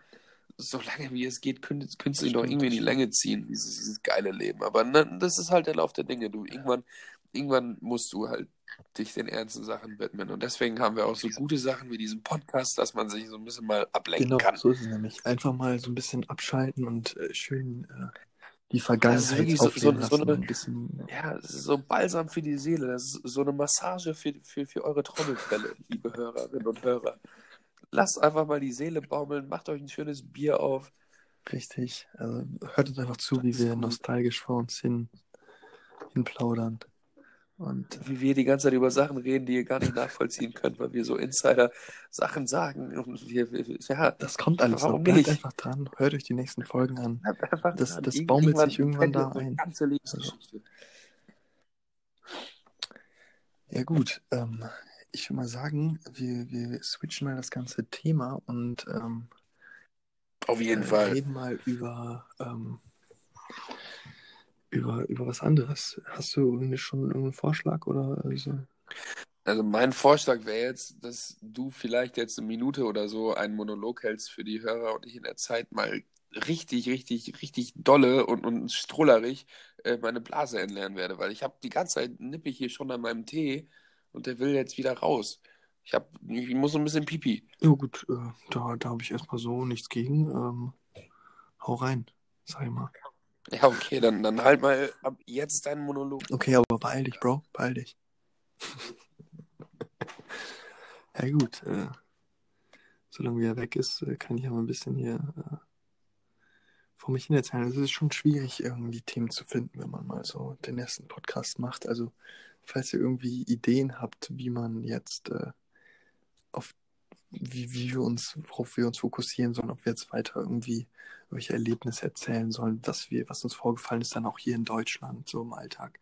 so lange wie es geht, kün- künstlich noch Stimmt, irgendwie in die das Länge ziehen, dieses, dieses geile Leben. Aber ne, das ist halt der Lauf der Dinge. Du, irgendwann, irgendwann musst du halt dich den ernsten Sachen widmen. Und deswegen haben wir auch so gute Sachen wie diesen Podcast, dass man sich so ein bisschen mal ablenken genau, kann. so ist es nämlich. Einfach mal so ein bisschen abschalten und äh, schön äh, die Das Vergangenheit so, so, so eine, Ein bisschen, ja, es ist so Balsam für die Seele. Das ist so eine Massage für, für, für eure Trommelfälle, liebe Hörerinnen und Hörer. Lasst einfach mal die Seele baumeln, macht euch ein schönes Bier auf. richtig. Also hört uns einfach zu, Das wie wir gut. nostalgisch vor uns hin, hin plaudern. Und Wie wir die ganze Zeit über Sachen reden, die ihr gar nicht nachvollziehen könnt, weil wir so Insider-Sachen sagen. Und wir, wir, ja, das kommt alles noch. warum Bleibt nicht? einfach dran. Hört euch die nächsten Folgen an. Das, das baumelt sich irgendwann da ein. ganze Also, ja gut, ähm, ich würde mal sagen, wir, wir switchen mal das ganze Thema und ähm, Auf äh, jeden Fall. reden mal über, ähm, über, über was anderes. Hast du irgendwie schon irgendeinen Vorschlag oder so? Also mein Vorschlag wäre jetzt, dass du vielleicht jetzt eine Minute oder so einen Monolog hältst für die Hörer und ich in der Zeit mal richtig, richtig, richtig dolle und, und strullerig äh, meine Blase entleeren werde, weil ich habe die ganze Zeit nippe ich hier schon an meinem Tee und der will jetzt wieder raus. Ich hab, ich muss so ein bisschen Pipi. Ja gut, äh, da, da habe ich erstmal so nichts gegen. Ähm, hau rein, sag ich mal. Ja, okay, dann, dann halt mal ab jetzt deinen Monolog. Okay, aber beeil dich, Bro, beeil dich. Ja gut, äh, solange er weg ist, äh, kann ich ja mal ein bisschen hier äh, vor mich hin erzählen. Es ist schon schwierig, irgendwie Themen zu finden, wenn man mal so den ersten Podcast macht. Also, falls ihr irgendwie Ideen habt, wie man jetzt äh, auf wie, wie wir uns, worauf wir uns fokussieren sollen, ob wir jetzt weiter irgendwie welche Erlebnisse erzählen sollen, was wir, was uns vorgefallen ist, dann auch hier in Deutschland, so im Alltag,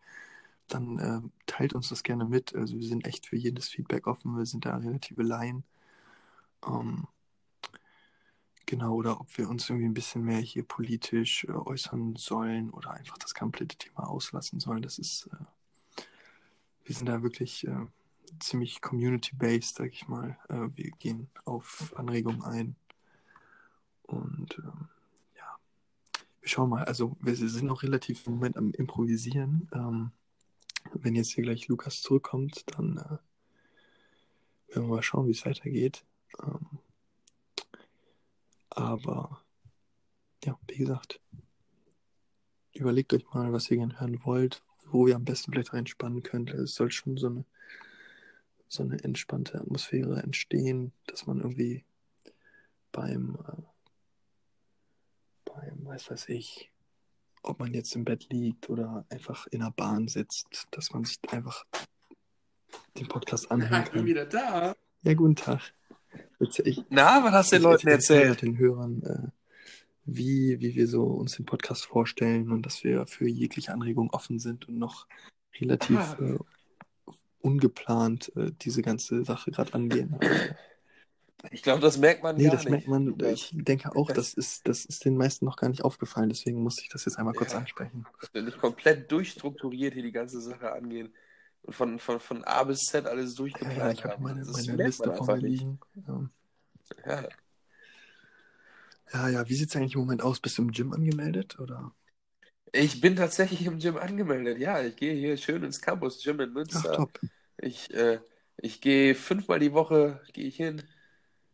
dann äh, teilt uns das gerne mit. Also wir sind echt für jedes Feedback offen, wir sind da relative Laien. Ähm, genau, oder ob wir uns irgendwie ein bisschen mehr hier politisch äh, äußern sollen oder einfach das komplette Thema auslassen sollen. Das ist, äh, wir sind da wirklich äh, ziemlich community-based, sag ich mal. Äh, wir gehen auf Anregungen ein. Und ähm, ja, wir schauen mal. Also wir sind noch relativ im Moment am Improvisieren. Ähm, wenn jetzt hier gleich Lukas zurückkommt, dann äh, werden wir mal schauen, wie es weitergeht. Ähm, aber ja, wie gesagt, überlegt euch mal, was ihr gerne hören wollt, wo ihr am besten vielleicht reinspannen könnt. Es soll schon so eine, so eine entspannte Atmosphäre entstehen, dass man irgendwie beim, äh, beim, weiß weiß ich, ob man jetzt im Bett liegt oder einfach in der Bahn sitzt, dass man sich einfach den Podcast anhören kann. wieder da. Ja, guten Tag. Ich, Na, was hast du den ich Leuten erzählt? den Hörern, äh, wie, wie wir so uns den Podcast vorstellen und dass wir für jegliche Anregung offen sind und noch relativ Ah. äh, ungeplant äh, diese ganze Sache gerade angehen. Ich glaube, das merkt man nee, gar das nicht. merkt man. Ich denke auch, Das- das ist, das ist den meisten noch gar nicht aufgefallen. Deswegen musste ich das jetzt einmal kurz Ja. ansprechen. Wenn ich komplett durchstrukturiert hier die ganze Sache angehen und von, von, von A bis Z alles Ja, durchgeplant ja, ich habe haben. meine, meine Liste vor mir nicht. liegen. Ja. Ja. Ja, ja, wie sieht es eigentlich im Moment aus? Bist du im Gym angemeldet? Oder? Ich bin tatsächlich im Gym angemeldet. Ja, ich gehe hier schön ins Campus Gym in Ach, Münster. top. Ich, äh, ich gehe fünfmal die Woche, gehe ich hin.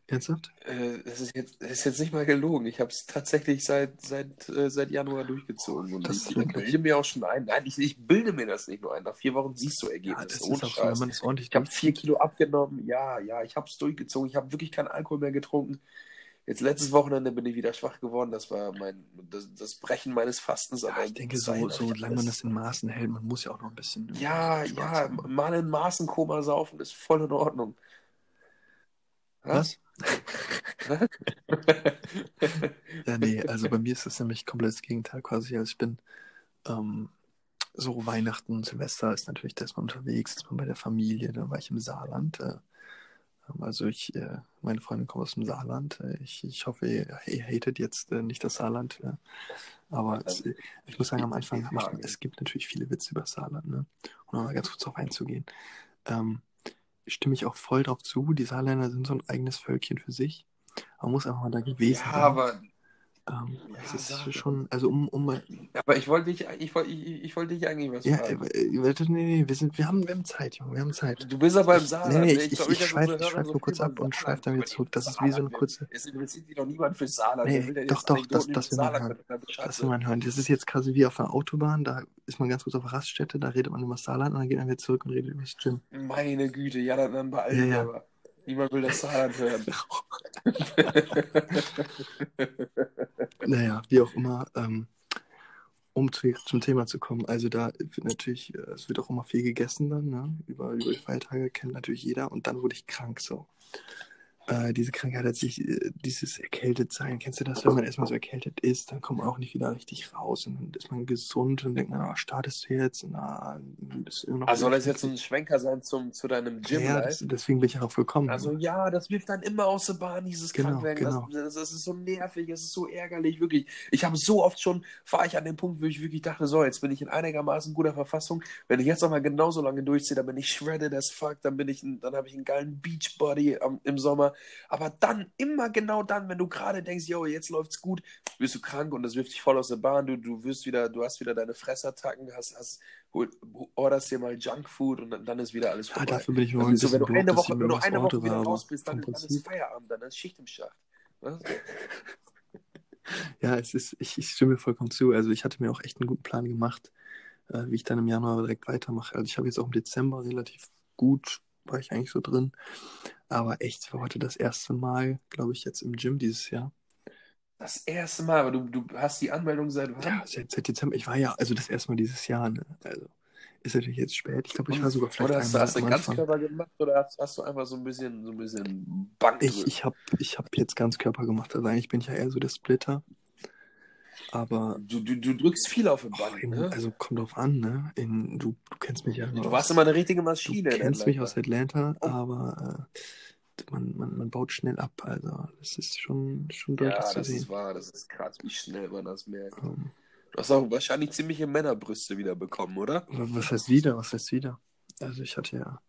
Ernsthaft? Äh, das, ist jetzt, das ist jetzt nicht mal gelogen. Ich habe es tatsächlich seit, seit, äh, seit Januar durchgezogen. Und Das ich, ich bilde mir auch schon ein. Nein, ich, ich bilde mir das nicht nur ein. Nach vier Wochen siehst du Ja, Ergebnisse. das ist ohne so, Scheiß. ordentlich Ich habe vier Kilo abgenommen. Ja, ja, ich habe es durchgezogen. Ich habe wirklich keinen Alkohol mehr getrunken. Jetzt letztes Wochenende bin ich wieder schwach geworden. Das war mein das, das Brechen meines Fastens. Ja, aber ich denke, so, ich solange man das in Maßen hält, man muss ja auch noch ein bisschen. Ja, Spaß ja, haben. mal in Maßenkoma saufen ist voll in Ordnung. Was? Ja, nee, also bei mir ist das nämlich komplett das Gegenteil quasi. Also ich bin ähm, so Weihnachten, Silvester ist natürlich, da ist man unterwegs, ist man bei der Familie, da war ich im Saarland. Äh, also ich, äh, meine Freundin kommt aus dem Saarland. Äh, ich, ich hoffe, ihr, ihr hatet jetzt äh, nicht das Saarland. Ja. Aber es, ich muss sagen, am Anfang ich, es gibt natürlich viele Witze über das Saarland, ne? Um noch mal ganz kurz darauf einzugehen. Ähm, stimme ich auch voll drauf zu. Die Saarländer sind so ein eigenes Völkchen für sich. Man muss einfach mal da gewesen Ja, sein. aber, Ähm, Ja, es ist sag. schon, also um, um mal, aber ich wollte dich, ich wollte, ich, ich wollte dich eigentlich was ja, fragen. äh, nee, nee, wir sind, wir haben, wir haben Zeit, Junge, wir haben Zeit. Du bist aber im Nee, Saarland. nee, ne? ich, ich, ich, schweife ich Hörer schweif so nur kurz ab und schweife dann wieder zurück. Das das ist wie so eine kurze, Es interessiert sich doch niemand fürs Saarland. Nee, will denn doch, doch, das- das will man Saarland hören. das will man hören. Das ist jetzt quasi wie auf einer Autobahn, da ist man ganz kurz auf Raststätte, da redet man über das Saarland und dann geht man wieder zurück und redet über das Gym. Meine Güte, ja, dann, dann beeilen Ja, wir ja. aber. Niemand will das Saarland hören. Naja, wie auch immer, ähm, um zu, zum Thema zu kommen, also da wird natürlich, äh, es wird auch immer viel gegessen dann, ne? Über, über die Feiertage kennt natürlich jeder und dann wurde ich krank so. Äh, diese Krankheit hat sich, äh, dieses erkältet sein, kennst du das, wenn man erstmal so erkältet ist, dann kommt man auch nicht wieder richtig raus und dann ist man gesund und denkt man, ah, startest du jetzt? Na, bist du immer noch Also soll das jetzt so ein Schwenker sein zum, zu deinem Gym ja, das, deswegen bin ich auch gekommen. Also ja, das wirft dann immer aus der Bahn, dieses Genau, Krankwerden. genau. Das, das, das ist so nervig, es ist so ärgerlich, wirklich. Ich habe so oft schon, war ich an dem Punkt, wo ich wirklich dachte, so, jetzt bin ich in einigermaßen guter Verfassung. Wenn ich jetzt noch mal genauso lange durchziehe, dann bin ich shredded as fuck, dann bin ich, dann habe ich einen geilen Beachbody am, im Sommer. Aber dann, immer genau dann, wenn du gerade denkst, yo, jetzt läuft's gut, wirst du krank und das wirft dich voll aus der Bahn. Du, du wirst wieder, du hast wieder deine Fressattacken, hast, hast, hol, orderst dir mal Junkfood und dann, dann ist wieder alles ja, vorbei. dafür bin ich ist so, wenn du eine Woche, wenn du eine Woche wieder raus bist, dann, dann ist. Feierabend, dann ist Schicht im Schacht. Ja, es ist, ich, ich stimme vollkommen zu. Also ich hatte mir auch echt einen guten Plan gemacht, äh, wie ich dann im Januar direkt weitermache. Also ich habe jetzt auch im Dezember relativ gut, war ich eigentlich so drin. Aber echt, ich war heute das erste Mal, glaube ich, jetzt im Gym dieses Jahr. Das erste Mal, aber du, du hast die Anmeldung seit wann? Ja, seit, seit Dezember. Ich war ja, also das erste Mal dieses Jahr, ne? Also ist natürlich jetzt spät. Ich glaube, ich war sogar vielleicht oder hast, du- hast du. Ganzkörper gemacht oder hast, hast du einfach so ein bisschen, so ein bisschen Bank Ich, ich habe ich hab jetzt Ganzkörper gemacht. Also eigentlich bin ich ja eher so der Splitter. Aber du, du, du drückst viel auf den oh, in, ne? also kommt drauf an, ne? In, du, du kennst mich ja. Du aus- warst immer eine richtige Du Maschine. in kennst mich aus Atlanta, Oh. aber äh, man, man, man baut schnell ab. Also das ist schon, schon deutlich Ja, zu das sehen. ist wahr, das ist krass, wie schnell man das merkt. Ähm, Du hast auch wahrscheinlich ziemliche Männerbrüste wieder bekommen, oder? was heißt wieder? Was heißt wieder? Also ich hatte ja.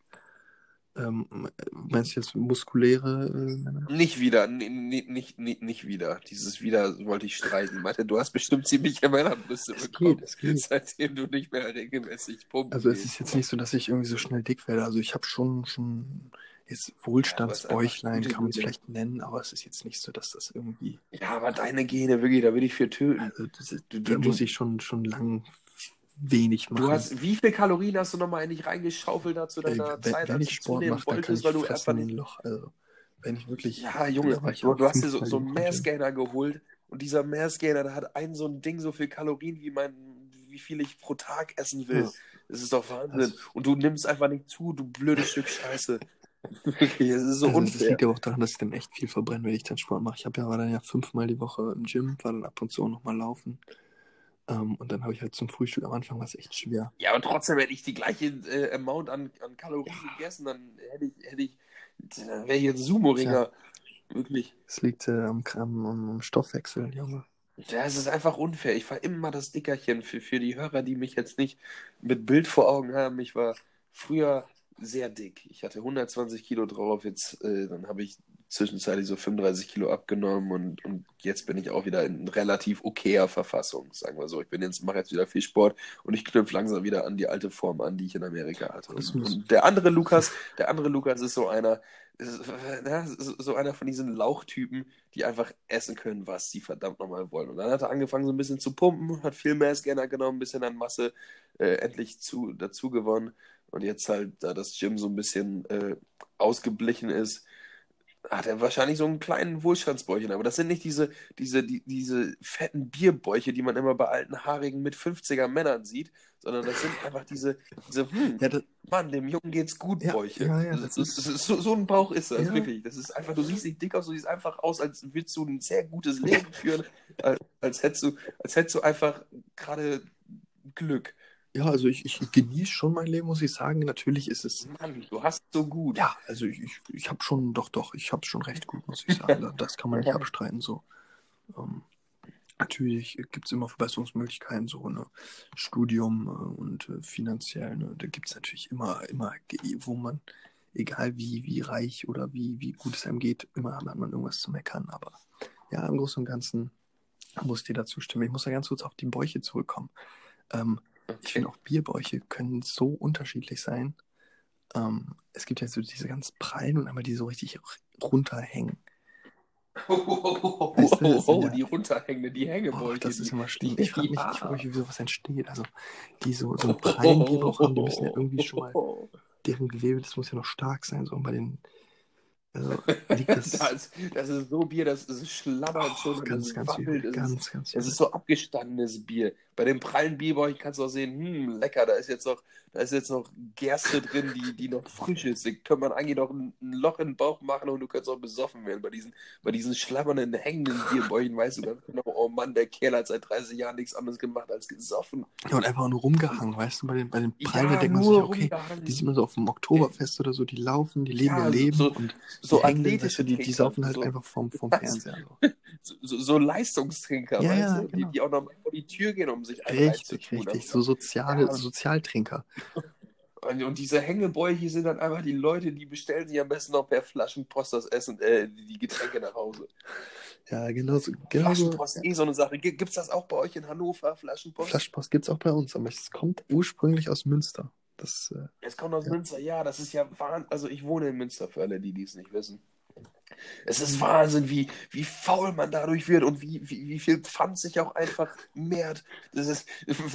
Ähm, meinst du jetzt muskuläre äh, Männer? Nicht wieder, nicht, nicht, nicht wieder. Dieses wieder wollte ich streichen. Ich meinte, du hast bestimmt ziemliche Männerbrüste bekommen, geht, geht. seitdem du nicht mehr regelmäßig pumpen Also es ist jetzt nicht so, dass ich irgendwie so schnell dick werde. Also ich habe schon, schon Ja, ist Wohlstandsbäuchlein, einfach kann man es vielleicht nennen, aber es ist jetzt nicht so, dass das irgendwie. Ja, aber deine Gene, wirklich, da will ich für töten. Also das Du, da du, muss ich schon, schon lang wenig machen. du hast, wie viel Kalorien hast du nochmal eigentlich reingeschaufelt da zu Ey, deiner wenn, Zeit, wenn als ich du Sport mache, wolltest, ich weil du einfach ein. Loch. Also wenn ich wirklich, Ja, Junge, du, du hast dir so, so einen. Mass-Gainer geholt und dieser Mass-Gainer, der hat ein so ein Ding so viel Kalorien, wie mein, wie viel ich pro Tag essen will. Ja, Das ist doch Wahnsinn. also, Und du nimmst einfach nicht zu, du blödes Stück Scheiße. Wirklich, es ist so also das unfair. liegt aber auch daran, dass ich dann echt viel verbrenne, wenn ich dann Sport mache. Ich habe ja war dann ja fünfmal die Woche im Gym, war dann ab und zu auch nochmal laufen. Ähm, und dann habe ich halt zum Frühstück am Anfang war es echt schwer. Ja, aber trotzdem hätte ich die gleiche äh, Amount an, an Kalorien gegessen, dann hätte ich, hätte ich, dann wäre ich jetzt Sumo-Ringer. Wirklich. Es liegt äh, am, am, am, am Stoffwechsel, Junge. Ja, es ist einfach unfair. Ich war immer das Dickerchen für, für die Hörer, die mich jetzt nicht mit Bild vor Augen haben. Ich war früher sehr dick. Ich hatte 120 Kilo drauf. Jetzt, äh, dann habe ich zwischenzeitlich so 35 Kilo abgenommen und, und jetzt bin ich auch wieder in relativ okayer Verfassung, sagen wir so. Ich bin jetzt, mache jetzt wieder viel Sport und ich knüpfe langsam wieder an die alte Form an, die ich in Amerika hatte. Und, und der andere Lukas, der andere Lukas ist so einer, ist, ja, so einer von diesen Lauchtypen, die einfach essen können, was sie verdammt nochmal wollen. Und dann hat er angefangen, so ein bisschen zu pumpen, hat viel mehr Scanner genommen, ein bisschen an Masse äh, endlich zu, dazu gewonnen. Und jetzt halt, da das Gym so ein bisschen äh, ausgeblichen ist, hat er wahrscheinlich so einen kleinen Wohlstandsbäuchchen. Aber das sind nicht diese, diese, die, diese fetten Bierbäuche, die man immer bei alten Haarigen mit 50er Männern sieht, sondern das sind einfach diese, diese hm, ja, das, Mann, dem Jungen geht's gut, ja, Bäuche. Ja, ja, das ist, das ist, so, so, ein Bauch ist das, wirklich. Das ist einfach, du siehst nicht dick aus, du siehst einfach aus, als würdest du ein sehr gutes Leben führen, als, als hättest du, als hättest du einfach gerade Glück. Ja, also ich, ich genieße schon mein Leben, muss ich sagen. Natürlich ist es. Mann, du hast so gut. Ja, also ich, ich, ich habe schon, doch, doch, ich habe schon recht gut, muss ich sagen. Das kann man nicht abstreiten. So. Ähm, natürlich gibt es immer Verbesserungsmöglichkeiten, so ne Studium äh, und äh, finanziell. Ne, da gibt es natürlich immer, immer, wo man, egal wie, wie reich oder wie, wie gut es einem geht, immer hat man irgendwas zu meckern. Aber ja, im Großen und Ganzen muss ich dir dazu stimmen. Ich muss da ganz kurz auf die Bäuche zurückkommen. Ähm. Ich finde auch Bierbäuche können so unterschiedlich sein. Ähm, es gibt ja so diese ganz prallen und einmal die so richtig runterhängen. Oh, oh, oh, weißt du, oh, die runterhängende, die Hängebäuche. das ist immer schlimm. Ich frage mich, ja. ich frag mich, wie sowas entsteht. Also, die so, so einen prallen Bierbauch haben, die müssen ja irgendwie schon mal, deren Gewebe, das muss ja noch stark sein, so bei den also, das, das, das, ist so Bier, das, das schlabbert oh, schon. Ganz, ganz. Übel, ganz, ganz, Es ist so abgestandenes Bier. Bei dem prallen Bierbauch kannst du auch sehen, hm, lecker, da ist jetzt noch, da ist jetzt noch Gerste drin, die, die noch frisch ist. Da könnte man eigentlich noch ein, ein Loch in den Bauch machen und du könntest auch besoffen werden. Bei diesen, bei diesen schlabbernden, hängenden Bierbäuchen weißt du ganz genau, oh Mann, der Kerl hat seit 30 Jahren nichts anderes gemacht als gesoffen. Ja, und einfach nur rumgehangen, weißt du, bei den, bei den Prallen ja, denkt man sich, okay, die sieht man so auf dem Oktoberfest oder so, die laufen, die leben ja, ihr Leben so, und so athletische, die, die saufen halt so, einfach vom, vom Fernseher. So. so, so Leistungstrinker, ja, weißt du, genau. die, die, auch noch vor die Tür gehen, um sich Richtig, richtig, so soziale, Ja. Sozialtrinker. Und, diese Hängebäuche sind dann einfach die Leute, die bestellen sich am besten noch per Flaschenpost das Essen, äh, die Getränke nach Hause. Ja, genau so. Genau. Flaschenpost ist eh so eine Sache. Gibt es das auch bei euch in Hannover, Flaschenpost? Flaschenpost gibt es auch bei uns, aber es kommt ursprünglich aus Münster. Das, äh, Es kommt aus Ja. Münster, ja, das ist ja Wahnsinn. Also ich wohne in Münster, für alle, die dies nicht wissen. Es ist Wahnsinn, wie, wie faul man dadurch wird und wie, wie, wie viel Pfand sich auch einfach mehrt. Das ist,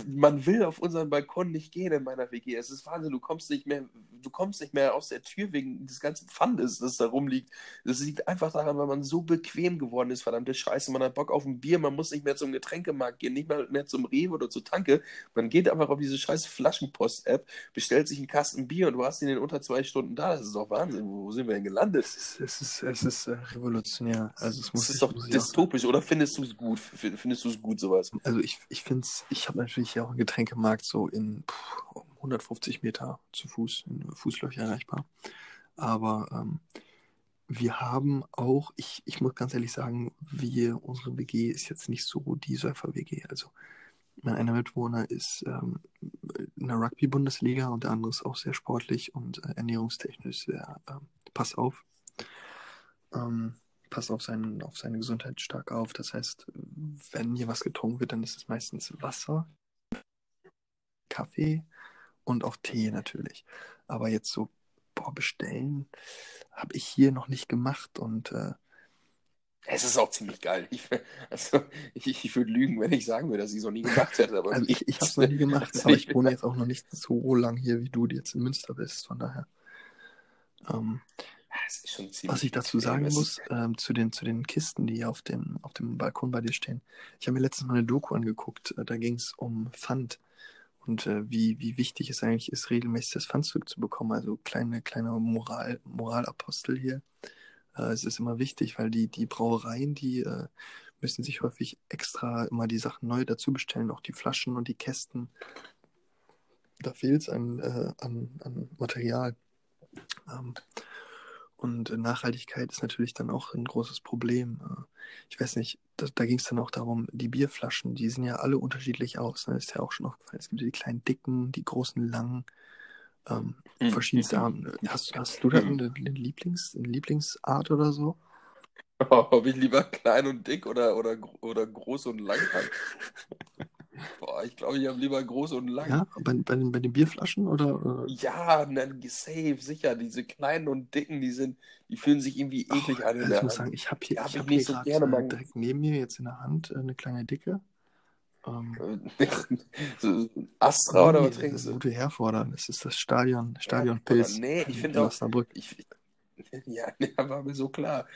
man will auf unseren Balkon nicht gehen in meiner WG. Es ist Wahnsinn, du kommst nicht mehr, du kommst nicht mehr aus der Tür wegen des ganzen Pfandes, das da rumliegt. Das liegt einfach daran, weil man so bequem geworden ist, verdammte Scheiße. Man hat Bock auf ein Bier, man muss nicht mehr zum Getränkemarkt gehen, nicht mal mehr zum Rewe oder zur Tanke. Man geht einfach auf diese scheiße Flaschenpost-App, bestellt sich einen Kasten Bier und du hast ihn in unter zwei Stunden da. Das ist doch Wahnsinn. Wo sind wir denn gelandet? es ist, es ist, ist äh, revolutionär. Also es muss Das ist doch dystopisch, oder findest du es gut? Findest du es gut, sowas? Also ich, ich finde es, ich habe natürlich hier auch einen Getränkemarkt so in pff, um 150 Meter zu Fuß, in Fußläufe erreichbar. Aber ähm, wir haben auch, ich, ich muss ganz ehrlich sagen, wir, unsere WG ist jetzt nicht so die Surfer-WG. Also mein einer Mitwohner ist ähm, in der Rugby-Bundesliga und der andere ist auch sehr sportlich und äh, ernährungstechnisch sehr, ähm, pass auf. Ähm, passt auf, seinen, auf seine Gesundheit stark auf. Das heißt, wenn hier was getrunken wird, dann ist es meistens Wasser, Kaffee und auch Tee natürlich. Aber jetzt so, boah, bestellen habe ich hier noch nicht gemacht und äh, Es ist auch ziemlich geil. Ich, also, ich, ich würde lügen, wenn ich sagen würde, dass ich es noch nie gemacht hätte. Aber also ich, ich habe es noch nie gemacht, aber ich wohne jetzt auch noch nicht so lang hier, wie du jetzt in Münster bist. Von daher. Ähm, Was ich dazu sagen Es muss, ähm, zu, den, zu den Kisten, die auf dem, auf dem Balkon bei dir stehen. Ich habe mir letztens mal eine Doku angeguckt, äh, da ging es um Pfand und äh, wie, wie wichtig es eigentlich ist, regelmäßig das Pfand zurückzubekommen. Also kleine, kleine Moral, Moralapostel hier. Äh, es ist immer wichtig, weil die, die Brauereien, die äh, müssen sich häufig extra immer die Sachen neu dazu bestellen, auch die Flaschen und die Kästen. Da fehlt es an, äh, an, an Material. Ähm, und Nachhaltigkeit ist natürlich dann auch ein großes Problem. Äh, Ich weiß nicht, da, da ging es dann auch darum, die Bierflaschen, die sehen ja alle unterschiedlich aus. Ne? Ist ja auch schon aufgefallen. Es gibt ja die kleinen dicken, die großen langen. Ähm, Mhm. verschiedenste Arten. Hast, hast du da eine, eine, Lieblings, eine Lieblingsart oder so? Ob ich lieber klein und dick oder, oder, oder groß und lang habe? Boah, ich glaube, ich habe lieber groß und lang. Ja, bei, bei, den, bei den Bierflaschen oder? Äh, Ja, dann safe, sicher. Diese kleinen und dicken, die sind, die fühlen sich irgendwie eklig an also ich muss sagen, ich habe hier, hab ich hab hier so gerne, äh, Mann. direkt neben mir jetzt in der Hand äh, eine kleine Dicke. Ähm, So, Astra oder was das trinkst du? gute Herforder. Das ist das Stadion, Ja, Stadionpilz nee, ich in, finde in auch, ich, ja, ja, war mir so klar.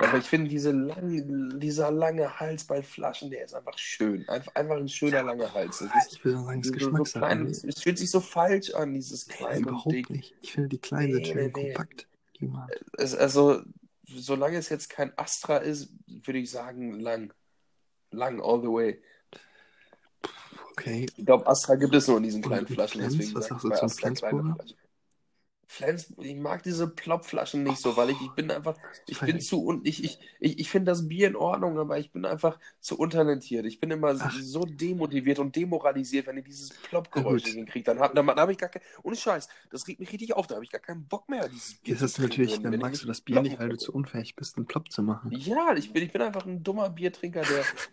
Aber ich finde diese lang, dieser lange Hals bei Flaschen, der ist einfach schön. Einfach, einfach ein schöner langer Hals. Ist Ich würde sagen, es ist so, Geschmackssache. klein, Nee, es fühlt sich so falsch an, dieses nee, klein und überhaupt dick. nicht. Ich finde, die kleinen sind Nee, schön nee, nee. kompakt. Es, also, solange es jetzt kein Astra ist, würde ich sagen, lang. Lang, all the way. Okay. Ich glaube, Astra gibt es nur in diesen kleinen Flaschen, Flens? deswegen Was sagst du zum Astra kleine Flensburger? Flaschen. Flens, ich mag diese Plopflaschen nicht so, weil ich, ich bin einfach, ich bin zu und ich, ich, ich, ich finde das Bier in Ordnung, aber ich bin einfach zu untalentiert. Ich bin immer Ach, so demotiviert und demoralisiert, wenn ich dieses nicht hinkriege. Dann habe dann hab ich gar kein, ohne Scheiß, das regt mich richtig auf, da habe ich gar keinen Bock mehr, dieses Bier du trinken, natürlich, dann magst du das Bier nicht, weil du zu unfähig bist, einen Plop zu machen. Ja, ich bin, ich bin einfach ein dummer Biertrinker,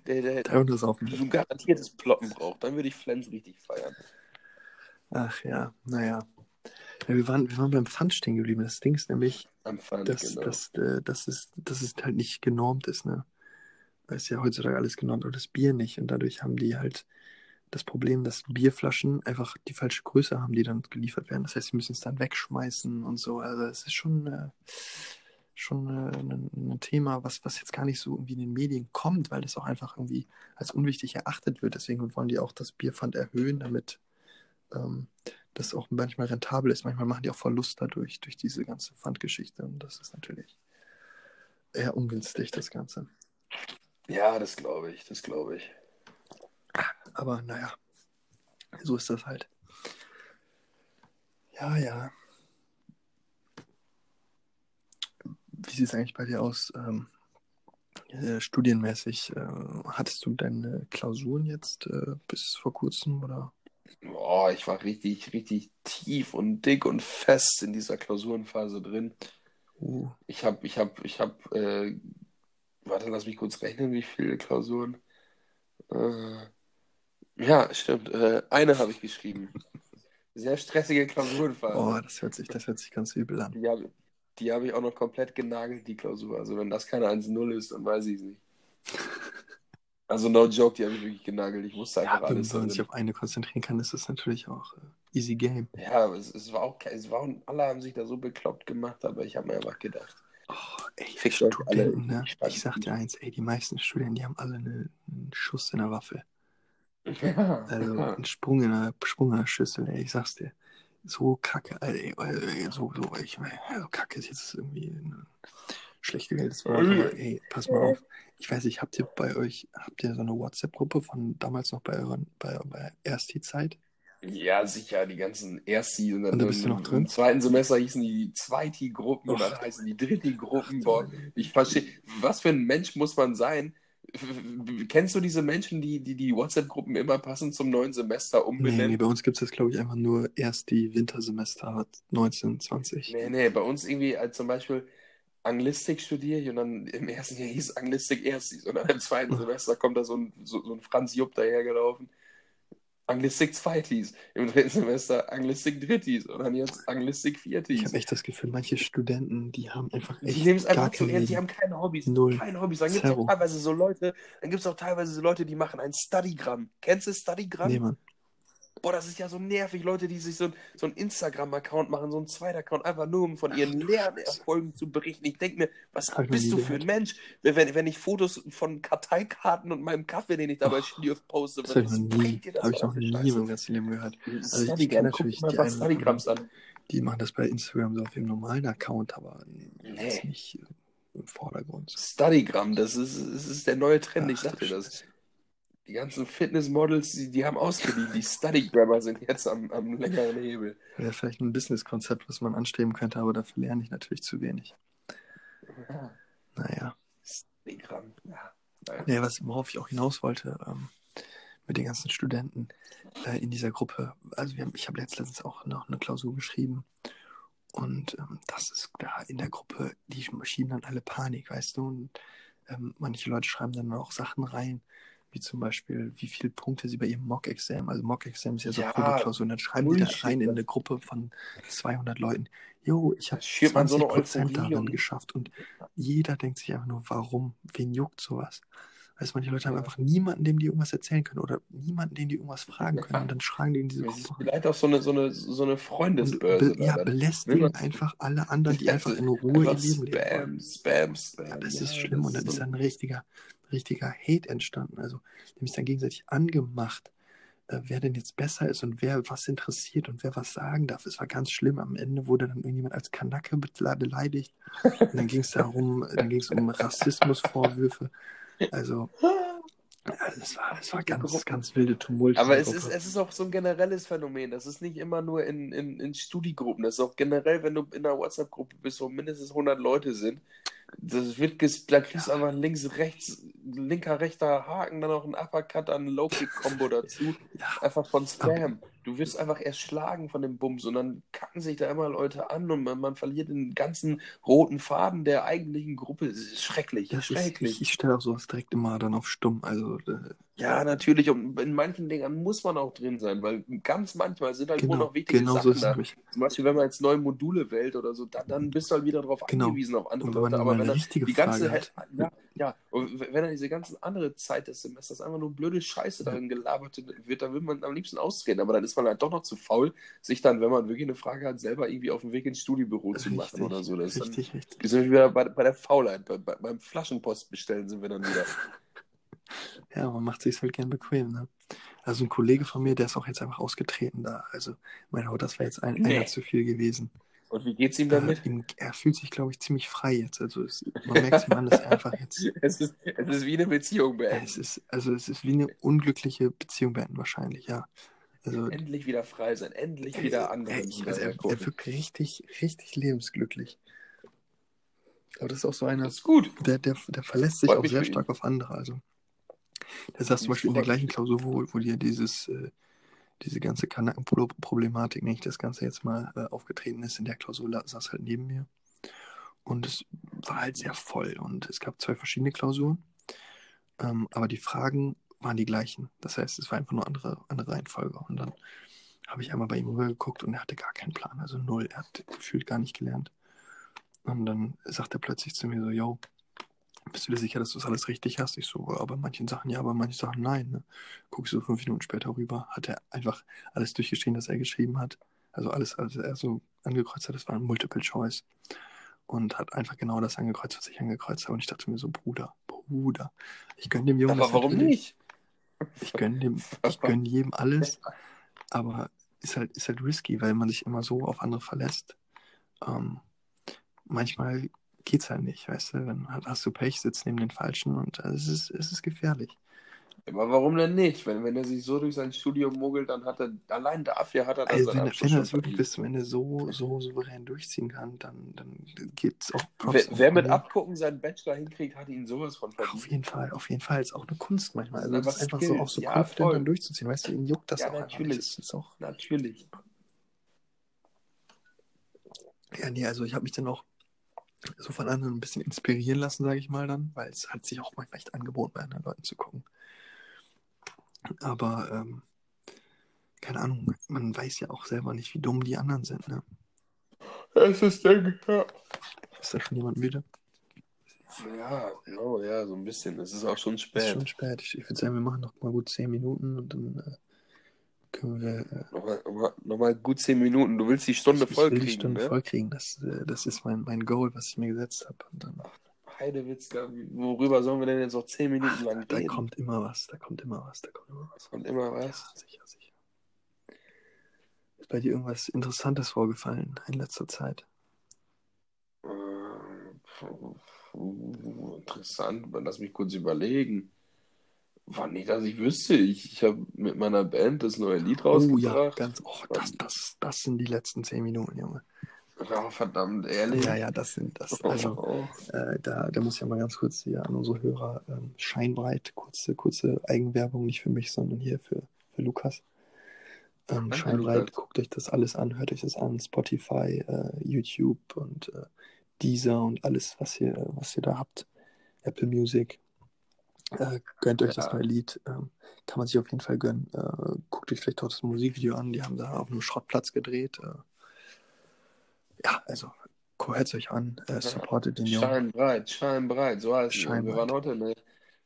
der, der, der untersaufen so ein garantiertes Ploppen braucht. Dann würde ich Flens richtig feiern. Ach ja, naja. Ja, wir, waren, wir waren beim Pfand stehen geblieben. Das Ding ist nämlich, Pfand, dass, genau. dass, äh, dass, es, dass es halt nicht genormt ist, ne? Weil es ja heutzutage alles genormt, aber das Bier nicht. Und dadurch haben die halt das Problem, dass Bierflaschen einfach die falsche Größe haben, die dann geliefert werden. Das heißt, sie müssen es dann wegschmeißen und so. Also es ist schon, äh, schon äh, ein, ein Thema, was, was jetzt gar nicht so irgendwie in den Medien kommt, weil das auch einfach irgendwie als unwichtig erachtet wird. Deswegen wollen die auch das Bierpfand erhöhen, damit ähm, das auch manchmal rentabel ist. Manchmal machen die auch Verlust dadurch, durch diese ganze Pfandgeschichte. Und das ist natürlich eher ungünstig, das Ganze. Ja, das glaube ich, das glaube ich. Aber naja, so ist das halt. Ja, ja. Wie sieht es eigentlich bei dir aus? Ähm, äh, studienmäßig, äh, hattest du deine Klausuren jetzt äh, bis vor kurzem oder? Boah, ich war richtig, richtig tief und dick und fest in dieser Klausurenphase drin. Uh, Ich habe, ich habe, ich habe, äh, warte, lass mich kurz rechnen, wie viele Klausuren. Äh, ja, stimmt, äh, eine habe ich geschrieben. Sehr stressige oh, Klausurenphase. das hört sich, das hört sich ganz übel an. Die habe, die habe ich auch noch komplett genagelt, die Klausur. Also wenn das keine 1-0 ist, dann weiß ich es nicht. Also no joke, die habe ich wirklich genagelt. Ich wusste Ja, einfach wenn, alles wenn man sich auf eine konzentrieren kann, ist das natürlich auch äh, easy game. Ja, aber es, es war auch, es war, alle haben sich da so bekloppt gemacht, aber ich habe mir einfach gedacht, Oh, ey, alle. Studenten, ne? Ich sag dir eins, ey, die meisten Studenten, die haben alle eine, einen Schuss in der Waffe. Ja, Also ja. einen Sprung in der, Sprung in der Schüssel, ey, ich sag's dir. So kacke, Alter, ey, ey, so, so, ich meine, also kacke ist jetzt irgendwie ein schlechte Welt, das Wort, aber ey, pass mal auf. Ich weiß nicht, habt ihr bei euch, habt ihr so eine WhatsApp-Gruppe von damals noch bei euren, bei, bei Ersti-Zeit? Ja, sicher, die ganzen Ersti und dann Und da bist du noch im, drin? im zweiten Semester hießen die Zweiti-Gruppen und dann heißen die Dritti-Gruppen. Ich verstehe, was für ein Mensch muss man sein? Kennst du diese Menschen, die die, die WhatsApp-Gruppen immer passend zum neuen Semester Nee, umbenennen? nee, bei uns gibt es jetzt, glaube ich, einfach nur erst die Wintersemester 19, 20. Nee, nee, bei uns irgendwie als zum Beispiel Anglistik studiere ich und dann im ersten Jahr hieß Anglistik Erstis und dann im zweiten Semester kommt da so ein, so, so ein Franz Jupp dahergelaufen. Anglistik Zweitis. Im dritten Semester Anglistik Drittis und dann jetzt Anglistik Ich Viertis. habe echt das Gefühl, manche Studenten, die haben einfach Die echt nehmen es einfach zu ernst, die haben keine Hobbys. Null. Keine Hobbys. Dann gibt es teilweise so Leute, dann gibt es auch teilweise so Leute, die machen ein Studygramm. Kennst du Studygramm? Nee, Mann. Boah, das ist ja so nervig, Leute, die sich so, so einen Instagram-Account machen, so einen zweiten Account, einfach nur um von ihren Lernerfolgen zu berichten. Ich denke mir, was Hab ich bist du für ein Mensch? Wenn, wenn, ich Fotos von Karteikarten und meinem Kaffee, den ich dabei Oh, poste, Das habe ich was noch nie, bringt dir das habe ich noch nie Scheiße? im ganzen Leben gehört. Also ich, ich guck natürlich mal die Studygrams an. die machen das bei Instagram so auf ihrem normalen Account, aber Nee. nicht im Vordergrund. Studygramm, das ist, das ist der neue Trend, ich Ach, sag du dir das. Die ganzen Fitnessmodels, die, die haben ausgeliehen. Die Studygrammer sind jetzt am, am längeren Hebel. Wäre vielleicht ein Businesskonzept, was man anstreben könnte, aber dafür lerne ich natürlich zu wenig. Ja, Naja. Studygramm, ja. Nee, was, worauf ich auch hinaus wollte, ähm, mit den ganzen Studenten äh, in dieser Gruppe. Also haben, ich habe letztens auch noch eine Klausur geschrieben und ähm, das ist da in der Gruppe, die schieben dann alle Panik, weißt du, und ähm, manche Leute schreiben dann auch Sachen rein, wie zum Beispiel, wie viele Punkte sie bei ihrem Mock-Exam, also Mock-Exam ist ja so Ja, Probeklausur, und dann schreiben die da Bullshit, rein in eine Gruppe von 200 Leuten, jo, ich habe Das schürt man so eine 20% Euphorie darin und- geschafft und jeder denkt sich einfach nur, warum, wen juckt sowas? Weißt manche Leute haben einfach niemanden, dem die irgendwas erzählen können oder niemanden, den die irgendwas fragen können und dann schreiben die in diese Gruppe. vielleicht auch so eine, so eine, so eine Und Freundesbörse. be ja, dann. belästigen einfach alle anderen, die einfach in Ruhe ihr Leben leben. Spam, Spam, Spam. Ja, das ist schlimm und dann ist so- ein richtiger, richtiger Hate entstanden. Also, sich dann gegenseitig angemacht, äh, wer denn jetzt besser ist und wer was interessiert und wer was sagen darf. Es war ganz schlimm. Am Ende wurde dann irgendjemand als Kanacke beleidigt. Und dann ging es darum, dann ging es um Rassismusvorwürfe. Also, ja, es war, es war ganz, ganz wilde Tumult. Aber es ist, es ist auch so ein generelles Phänomen. Das ist nicht immer nur in, in, in Studiegruppen. Das ist auch generell, wenn du in einer WhatsApp-Gruppe bist, wo mindestens 100 Leute sind. Das wird, da kriegst du einfach links, rechts, linker, rechter Haken, dann noch ein Uppercut, dann ein Low-Kick-Kombo dazu. Ja. Einfach von Spam. Du wirst einfach erschlagen von dem Bums und dann kacken sich da immer Leute an und man, man verliert den ganzen roten Faden der eigentlichen Gruppe. Das ist schrecklich. Das ist, schrecklich. ich, ich stelle auch sowas direkt immer dann auf stumm. Also, äh, Ja, natürlich. Und in manchen Dingen muss man auch drin sein, weil ganz manchmal sind halt nur genau, noch wichtige genau so Sachen ist es da. nämlich. Zum Beispiel, wenn man jetzt neue Module wählt oder so, dann, dann bist du halt wieder darauf Genau. angewiesen auf andere Leute. Aber wenn dann die ganze, hat. ja, ja, und wenn dann diese ganze andere Zeit des Semesters einfach nur blöde Scheiße Ja. darin gelabert wird, dann will man am liebsten ausreden. Aber dann ist man halt doch noch zu faul, sich dann, wenn man wirklich eine Frage hat, selber irgendwie auf dem Weg ins Studiebüro zu machen Richtig, oder so. Das ist dann, richtig, richtig. wir sind wieder bei, bei der Faulheit, bei, bei, beim Flaschenpost bestellen sind wir dann wieder. Ja, man macht sich halt gern bequem, ne? Also ein Kollege von mir, der ist auch jetzt einfach ausgetreten da. Also, mein Gott, das war jetzt ein, Nee. einer zu viel gewesen. Und wie geht's ihm Äh, damit? ihm, er fühlt sich, glaube ich, ziemlich frei jetzt. Also es, man merkt ihm an, dass er einfach jetzt. Es ist, es ist wie eine Beziehung beenden. Es ist, also es ist wie eine unglückliche Beziehung beenden wahrscheinlich, ja. Also Endlich wieder frei sein, endlich wieder andere. er, ich, also er, er wirkt richtig, richtig lebensglücklich. Aber das ist auch so einer, Das ist gut. der, der, der verlässt sich Freut auch sehr stark auf andere. Also der saß zum Beispiel in der gleichen Klausur, wo, wo dir dieses, äh, diese ganze Kanackenproblematik, ich das Ganze jetzt mal, äh, aufgetreten ist. In der Klausur la- saß halt neben mir. Und es war halt sehr voll. Und es gab zwei verschiedene Klausuren. Ähm, aber die Fragen waren die gleichen. Das heißt, es war einfach nur andere, andere Reihenfolge. Und dann habe ich einmal bei ihm rübergeguckt und er hatte gar keinen Plan. Also null. Er hat gefühlt gar nicht gelernt. Und dann sagt er plötzlich zu mir so, yo, bist du dir sicher, dass du das alles richtig hast? Ich so, ja, bei manchen Sachen ja, bei manchen Sachen nein. Ne? Guck ich so fünf Minuten später rüber, hat er einfach alles durchgeschrieben, was er geschrieben hat. Also alles, also er so angekreuzt hat, das war ein Multiple Choice. Und hat einfach genau das angekreuzt, was ich angekreuzt habe. Und ich dachte mir so, Bruder, Bruder, ich gönne dem Jungen Aber warum nicht? Ich gönne dem, ich gönne jedem alles, aber ist halt, ist halt risky, weil man sich immer so auf andere verlässt. Ähm, manchmal geht's halt nicht, weißt du, dann hast du Pech, sitzt neben den Falschen und äh, es ist, es ist gefährlich. Aber warum denn nicht? Wenn, wenn er sich so durch sein Studium mogelt, dann hat er, allein dafür hat er dann Also wenn, er- wenn er das wirklich bis zum Ende so, so souverän durchziehen kann, dann, dann gibt's auch Props Wer, wer mit. Abgucken seinen Bachelor hinkriegt, hat ihn sowas von Auf verdient. jeden Fall, auf jeden Fall. Ist auch eine Kunst manchmal. Also Das das ist einfach Skill. so auch so Ja, confident dann durchzuziehen. Weißt du, ihn juckt das Ja, auch einfach natürlich. nicht. Das auch Natürlich. Ja, nee, also ich habe mich dann auch so von anderen ein bisschen inspirieren lassen, sage ich mal dann, weil es hat sich auch manchmal echt angeboten, bei anderen Leuten zu gucken. Aber, ähm, keine Ahnung, man weiß ja auch selber nicht, wie dumm die anderen sind, ne? Es ist Ding, ja. Ist da schon jemand müde? Ja, genau, ja, so ein bisschen. Es ist auch schon Ist spät. schon spät. Ich, ich würde sagen, wir machen noch mal gut zehn Minuten und dann äh, können wir äh, Nochmal, nochmal, nochmal gut zehn Minuten. Du willst die Stunde ich, voll ich will die kriegen, Stunde ne? voll kriegen. Das, äh, das ist mein, mein Goal, was ich mir gesetzt habe. Und dann, Heidewitzka, worüber sollen wir denn jetzt noch zehn Minuten lang da reden? kommt immer was, da kommt immer was, da kommt immer was. Kommt immer Ja, was. sicher, sicher. Ist bei dir irgendwas Interessantes vorgefallen in letzter Zeit? Puh, Interessant, lass mich kurz überlegen. War nicht, dass ich wüsste. Ich, ich habe mit meiner Band das neue Lied Oh ja, rausgebracht. ganz. Oh, das, das, das sind die letzten zehn Minuten, Junge. Oh, verdammt, ehrlich. Ja, ja, das sind das. Also, Oh. äh, da, da muss ich ja mal ganz kurz hier an unsere Hörer ähm, scheinbreit, kurze, kurze Eigenwerbung, nicht für mich, sondern hier für, für Lukas. Ähm, scheinbreit, Lukas. guckt euch das alles an, hört euch das an, Spotify, äh, YouTube und äh, Deezer und alles, was ihr, was ihr da habt. Apple Music. Äh, gönnt euch das Ja. neue Lied. Ähm, kann man sich auf jeden Fall gönnen. Äh, guckt euch vielleicht auch das Musikvideo an. Die haben da auf einem Schrottplatz gedreht. Äh, ja, also hört es euch an. Äh, supportet den Jungen. Scheinbreit, scheinbreit, so heißt es. Wir Scheinbreit. waren heute, ne,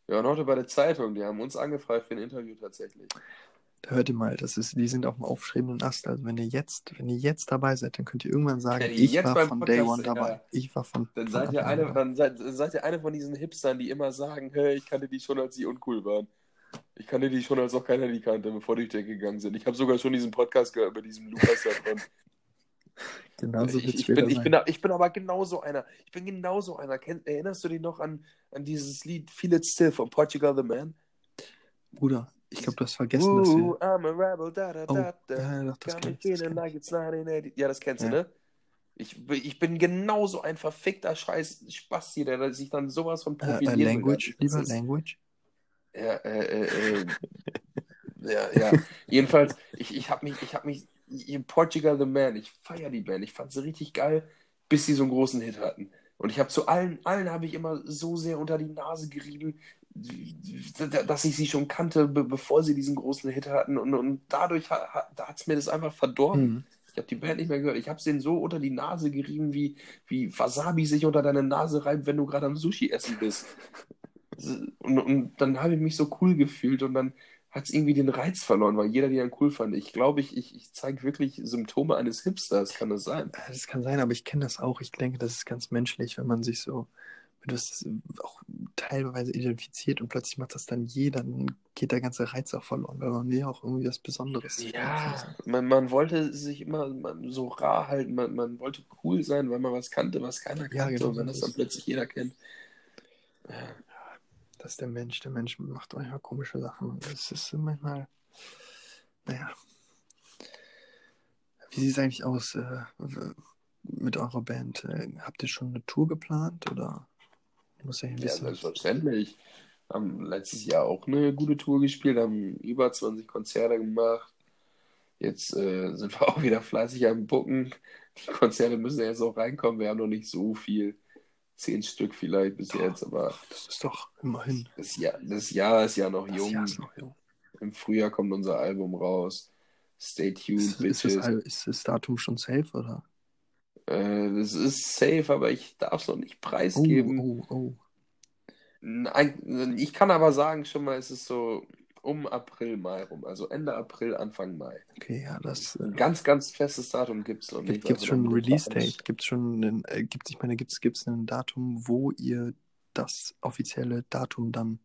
wir waren heute bei der Zeitung, die haben uns angefragt für ein Interview tatsächlich. Da hört ihr mal, das ist, die sind auf dem aufstrebenden Ast. Also wenn ihr jetzt, wenn ihr jetzt dabei seid, dann könnt ihr irgendwann sagen, ihr ich war von Podcast, Day One ja. dabei. Ich war von, Dann von seid ihr eine, dann seid, seid ihr eine von diesen Hipstern, die immer sagen, hey, ich kannte die schon, als sie uncool waren. Ich kannte die schon, als auch keiner die kannte, bevor die durch gegangen sind. Ich habe sogar schon diesen Podcast gehört mit diesem Lukas davon. Genauso ich, ich, bin, ich, bin, ich bin aber genauso einer. Ich bin genauso einer. Kenn, erinnerst du dich noch an, an dieses Lied Feel It Still von Portugal the Man? Bruder, ich glaube, du hast vergessen, dass wir. I'm a rebel, da da Oh, da da. ja, doch, das kenn ich. Das like it's 1980. Ja, das kennst du, Ja. ne? Ich, bin- ich bin genauso ein verfickter Scheiß Spasti, der sich dann sowas von ich. Äh, äh. Language, lieber Language. Ja, äh, äh, äh, ja, ja. Jedenfalls, ich, ich habe mich, ich habe mich, in Portugal the Man, ich feiere die Band, ich fand sie richtig geil, bis sie so einen großen Hit hatten. Und ich habe zu allen, allen habe ich immer so sehr unter die Nase gerieben, dass ich sie schon kannte, be bevor sie diesen großen Hit hatten. Und, und dadurch ha, ha, da hat's mir das einfach verdorben. Hm. Ich habe die Band nicht mehr gehört. Ich habe es denen so unter die Nase gerieben, wie, wie Wasabi sich unter deine Nase reibt, wenn du gerade am Sushi essen bist. Und, und dann habe ich mich so cool gefühlt und dann hat es irgendwie den Reiz verloren, weil jeder die dann cool fand. Ich glaube, ich, ich, ich zeige wirklich Symptome eines Hipsters, kann das sein? Das kann sein, aber ich kenne das auch. Ich denke, das ist ganz menschlich, wenn man sich so mit was auch teilweise identifiziert und plötzlich macht das dann jeder, dann geht der ganze Reiz auch verloren, weil man will auch irgendwie was Besonderes. Ja, man, man wollte sich immer so rar halten, man, man wollte cool sein, weil man was kannte, was keiner kannte. Ja, genau und wenn das dann es. plötzlich jeder kennt. Ja. Das ist der Mensch. Der Mensch macht manchmal komische Sachen. Das ist manchmal, naja. Wie sieht es eigentlich aus äh, mit eurer Band? Äh, habt ihr schon eine Tour geplant oder muss ich ein Ja, bisschen. selbstverständlich. Haben letztes Jahr auch eine gute Tour gespielt, haben über 20 Konzerte gemacht. Jetzt äh, sind wir auch wieder fleißig am Bucken. Die Konzerte müssen ja jetzt auch reinkommen. Wir haben noch nicht so viel. Zehn Stück vielleicht bis jetzt, aber das ist doch immerhin. das Jahr, das Jahr ist ja noch Das jung. Jahr ist noch jung. Im Frühjahr kommt unser Album raus. Stay tuned, Ist, ist, Bitches. das, Al- ist das Datum schon safe oder? Äh, das ist safe, aber ich darf es noch nicht Oh, preisgeben. oh, oh. Nein, ich kann aber sagen, schon mal, es ist so um April, Mai rum. Also Ende April, Anfang Mai. Okay, ja, das. Äh, ganz, ganz festes Datum gibt es noch nicht. Gibt es schon ein Release-Date? Gibt es schon ein, äh, gibt's, ich meine, gibt es ein Datum, wo ihr das offizielle Datum dann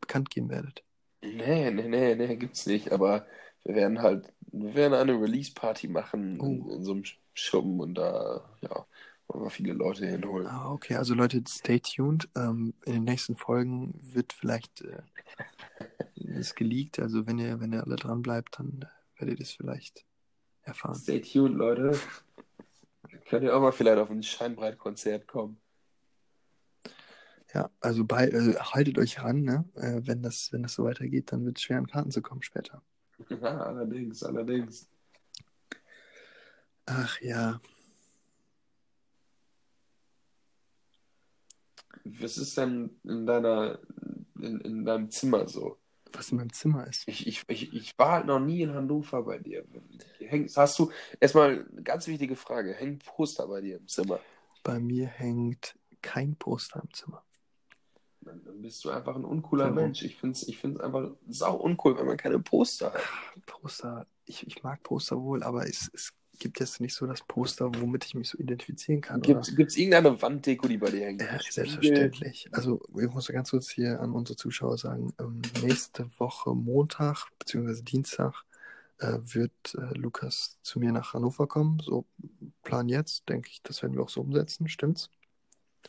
bekannt geben werdet? Nee, nee, nee, nee, gibt's nicht. Aber wir werden halt, wir werden eine Release-Party machen in, Oh. in so einem Schuppen und da, ja, wollen wir viele Leute hinholen. Ah, okay, also Leute, stay tuned. Ähm, in den nächsten Folgen wird vielleicht äh, geleakt. Also wenn ihr, wenn ihr alle dran bleibt, dann werdet ihr es vielleicht erfahren. Stay tuned, Leute. Könnt ihr auch mal vielleicht auf ein Scheinbreit-Konzert kommen. Ja, also bei, äh, haltet euch ran, ne? Äh, wenn das, wenn das so weitergeht, dann wird es schwer an Karten zu kommen später. Ja, allerdings, allerdings. Ach ja. Was ist denn in deiner, in, in deinem Zimmer so? Was in meinem Zimmer ist. Ich, ich, ich, ich war halt noch nie in Hannover bei dir. Hängst, hast du, erstmal eine ganz wichtige Frage, hängen Poster bei dir im Zimmer? Bei mir hängt kein Poster im Zimmer. Dann, bist du einfach ein uncooler Warum? Mensch. Ich finde es ich find's einfach sau uncool, wenn man keine Poster hat. Poster, ich, ich mag Poster wohl, aber es, es gibt jetzt nicht so das Poster, womit ich mich so identifizieren kann. Gibt es irgendeine Wanddeko, die bei dir hängt? Ja, selbstverständlich. Also ich muss ganz kurz hier an unsere Zuschauer sagen, ähm, nächste Woche Montag bzw. Dienstag äh, wird äh, Lukas zu mir nach Hannover kommen. So Plan jetzt, denke ich, das werden wir auch so umsetzen, stimmt's?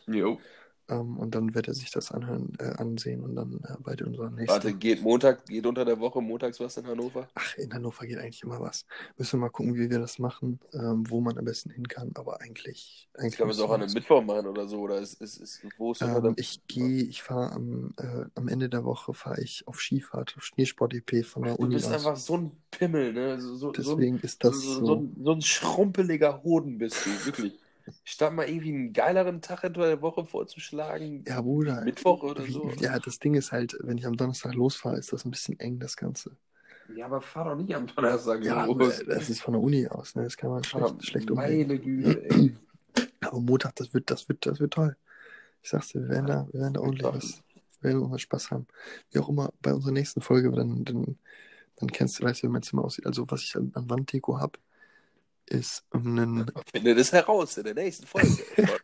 Jo. Ähm, und dann wird er sich das anhören, äh, ansehen und dann äh, bei unserer nächsten. Warte, geht Montag, geht unter der Woche montags was in Hannover? Ach, in Hannover geht eigentlich immer was. Müssen wir mal gucken, wie wir das machen, ähm, wo man am besten hin kann. Aber eigentlich. eigentlich Ich kann man es auch an einem Mittwoch machen oder so. Oder ist, ist, ist, wo ist Ähm, ich gehe, ich fahre am, äh, am Ende der Woche fahre ich auf Skifahrt, auf Schneesport-EP von der Du Uni bist aus. einfach so ein Pimmel, ne? So, so, so, ein- Deswegen ist das so, so. so, ein, so ein schrumpeliger Hoden bist du, wirklich. Statt mal irgendwie einen geileren Tag unter der Woche vorzuschlagen, Ja, Bruder. Mittwoch oder wie- so. Ja, das Ding ist halt, wenn ich am Donnerstag losfahre, ist das ein bisschen eng, das Ganze. Ja, aber fahr doch nicht am Donnerstag Ja, los. äh, das ist von der Uni aus, ne? Das kann man schlecht, schlecht umgehen. Meine Güte, ey. Aber Montag, das wird, das wird, das wird toll. Ich sag's dir, wir werden da, wir werden da ordentlich was, wir werden unseren Spaß haben. Wie auch immer, bei unserer nächsten Folge, dann, dann, dann kennst du, du, wie mein Zimmer aussieht. Also, was ich an, an Wanddeko ist ein, Finde das heraus in der nächsten Folge.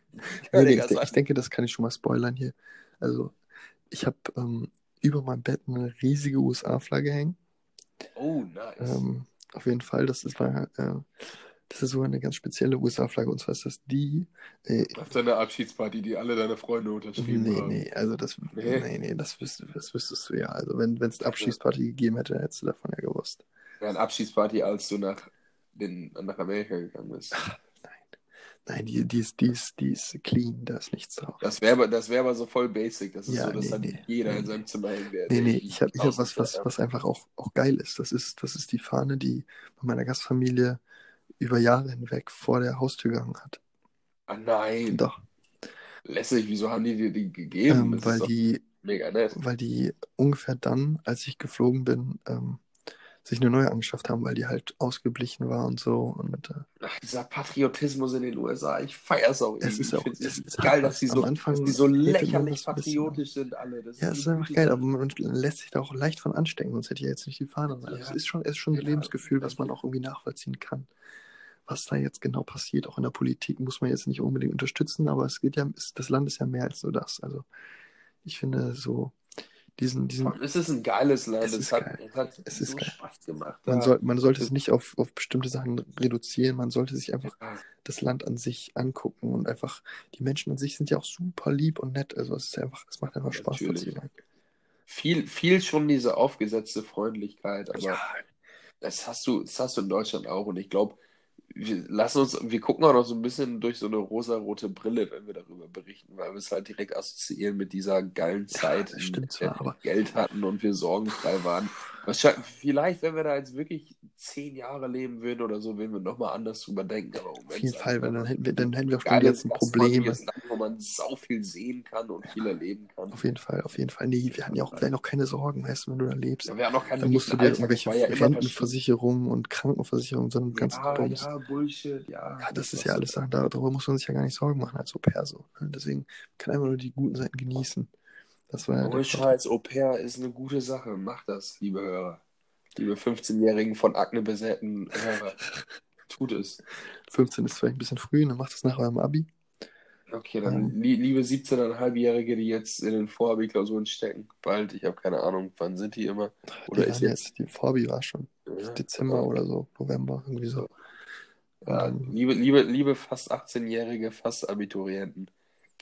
Nee, nee, ich, ich denke, das kann ich schon mal spoilern hier. Also, ich habe ähm, über meinem Bett eine riesige USA-Flagge hängen. Oh, nice. Ähm, auf jeden Fall, das ist, war, äh, das ist sogar eine ganz spezielle USA-Flagge. Und zwar ist das die. Äh, Auf deiner Abschiedsparty, die alle deine Freunde unterschrieben nee, haben. nee, also das, Nee? nee, nee, das, wüsst, das wüsstest du ja. Also, wenn es eine Abschiedsparty gegeben hätte, hättest du davon ja gewusst. Ja, eine Abschiedsparty, als du nach, den, nach Amerika gegangen bist. Nein, die, die, ist, die, ist, die ist clean, da ist nichts drauf. Das wäre aber, das wär aber so voll basic. Das ist Ja, so, dass nee, dann nee, jeder nee, in seinem Zimmer hängen wäre. Nee, nee, ich habe ich hab was, was, was einfach auch, auch geil ist. Das ist, das ist die Fahne, die bei meiner Gastfamilie über Jahre hinweg vor der Haustür gehangen hat. Ah, nein. Doch, Lässig, wieso haben die dir die gegeben? ähm, weil ist die, mega nett. weil die ungefähr dann, als ich geflogen bin, ähm, sich eine neue angeschafft haben, weil die halt ausgeblichen war und so. Und äh, Ach, dieser Patriotismus in den USA, ich feier's auch Es ist auch- ich es ist ist geil, dass die so, Anfang dass die so lächerlich ein patriotisch sind alle. Das ja, es ist eine einfach geil, aber man lässt sich da auch leicht von anstecken, sonst hätte ich ja jetzt nicht die Fahne. Also Ja. Es ist schon, es ist schon ein Ja. Lebensgefühl, was man auch irgendwie nachvollziehen kann. Was da jetzt genau passiert, auch in der Politik, muss man jetzt nicht unbedingt unterstützen, aber es geht ja, es, das Land ist ja mehr als nur das. Also ich finde so diesen, diesen, Es ist ein geiles Land. Es Es, hat, geil. es hat Es so. Spaß gemacht. man, da. soll, man sollte es nicht auf, auf bestimmte Sachen reduzieren, man sollte sich einfach Ja. das Land an sich angucken und einfach, die Menschen an sich sind ja auch super lieb und nett. Also es ist einfach, es macht einfach Spaß. Viel, viel schon diese aufgesetzte Freundlichkeit, aber Ja, das hast du, das hast du in Deutschland auch. Und ich glaube, wir lassen uns, wir gucken auch noch so ein bisschen durch so eine rosarote Brille, wenn wir darüber berichten, weil wir es halt direkt assoziieren mit dieser geilen Zeit, das in zwar, wir aber- Geld hatten und wir sorgenfrei waren. Vielleicht, wenn wir da jetzt wirklich zehn Jahre leben würden oder so, würden wir nochmal anders drüber denken. Aber auf jeden Fall, weil dann hätten wir, dann hätten wir auch die ganzen Probleme. gastfreundliches Land, wo man sau viel sehen kann und viel erleben kann. Auf jeden Fall, auf jeden Fall. Nee, wir hatten ja auch, wir hatten auch keine Sorgen, weißt du, wenn du da lebst. Ja, wir haben noch keinen Dann musst du dir Alltag, irgendwelche ja. Rentenversicherungen und Krankenversicherungen, sondern ganz Ja, Bums. ja, Bullshit, ja. Ja, das ist ja alles Sachen, darüber muss man sich ja gar nicht Sorgen machen als Au-pair so. ne? Deswegen kann einfach nur die guten Seiten genießen. Das war ja Ohne. Scheiß, Au pair ist eine gute Sache. Macht das, liebe Hörer. Liebe 15-jährigen von Akne besäten Hörer. Tut es. 15 ist vielleicht ein bisschen früh, dann macht das nach eurem Abi. Okay, dann li liebe 17,5-Jährige, die jetzt in den Vorabi-Klausuren stecken. Bald, ich habe keine Ahnung, wann sind die immer? Oder die ist jetzt. jetzt, die Vorbi war schon Ja, Dezember oder so, November, irgendwie so. Ja, dann, liebe, liebe, liebe fast 18-jährige, fast Abiturienten,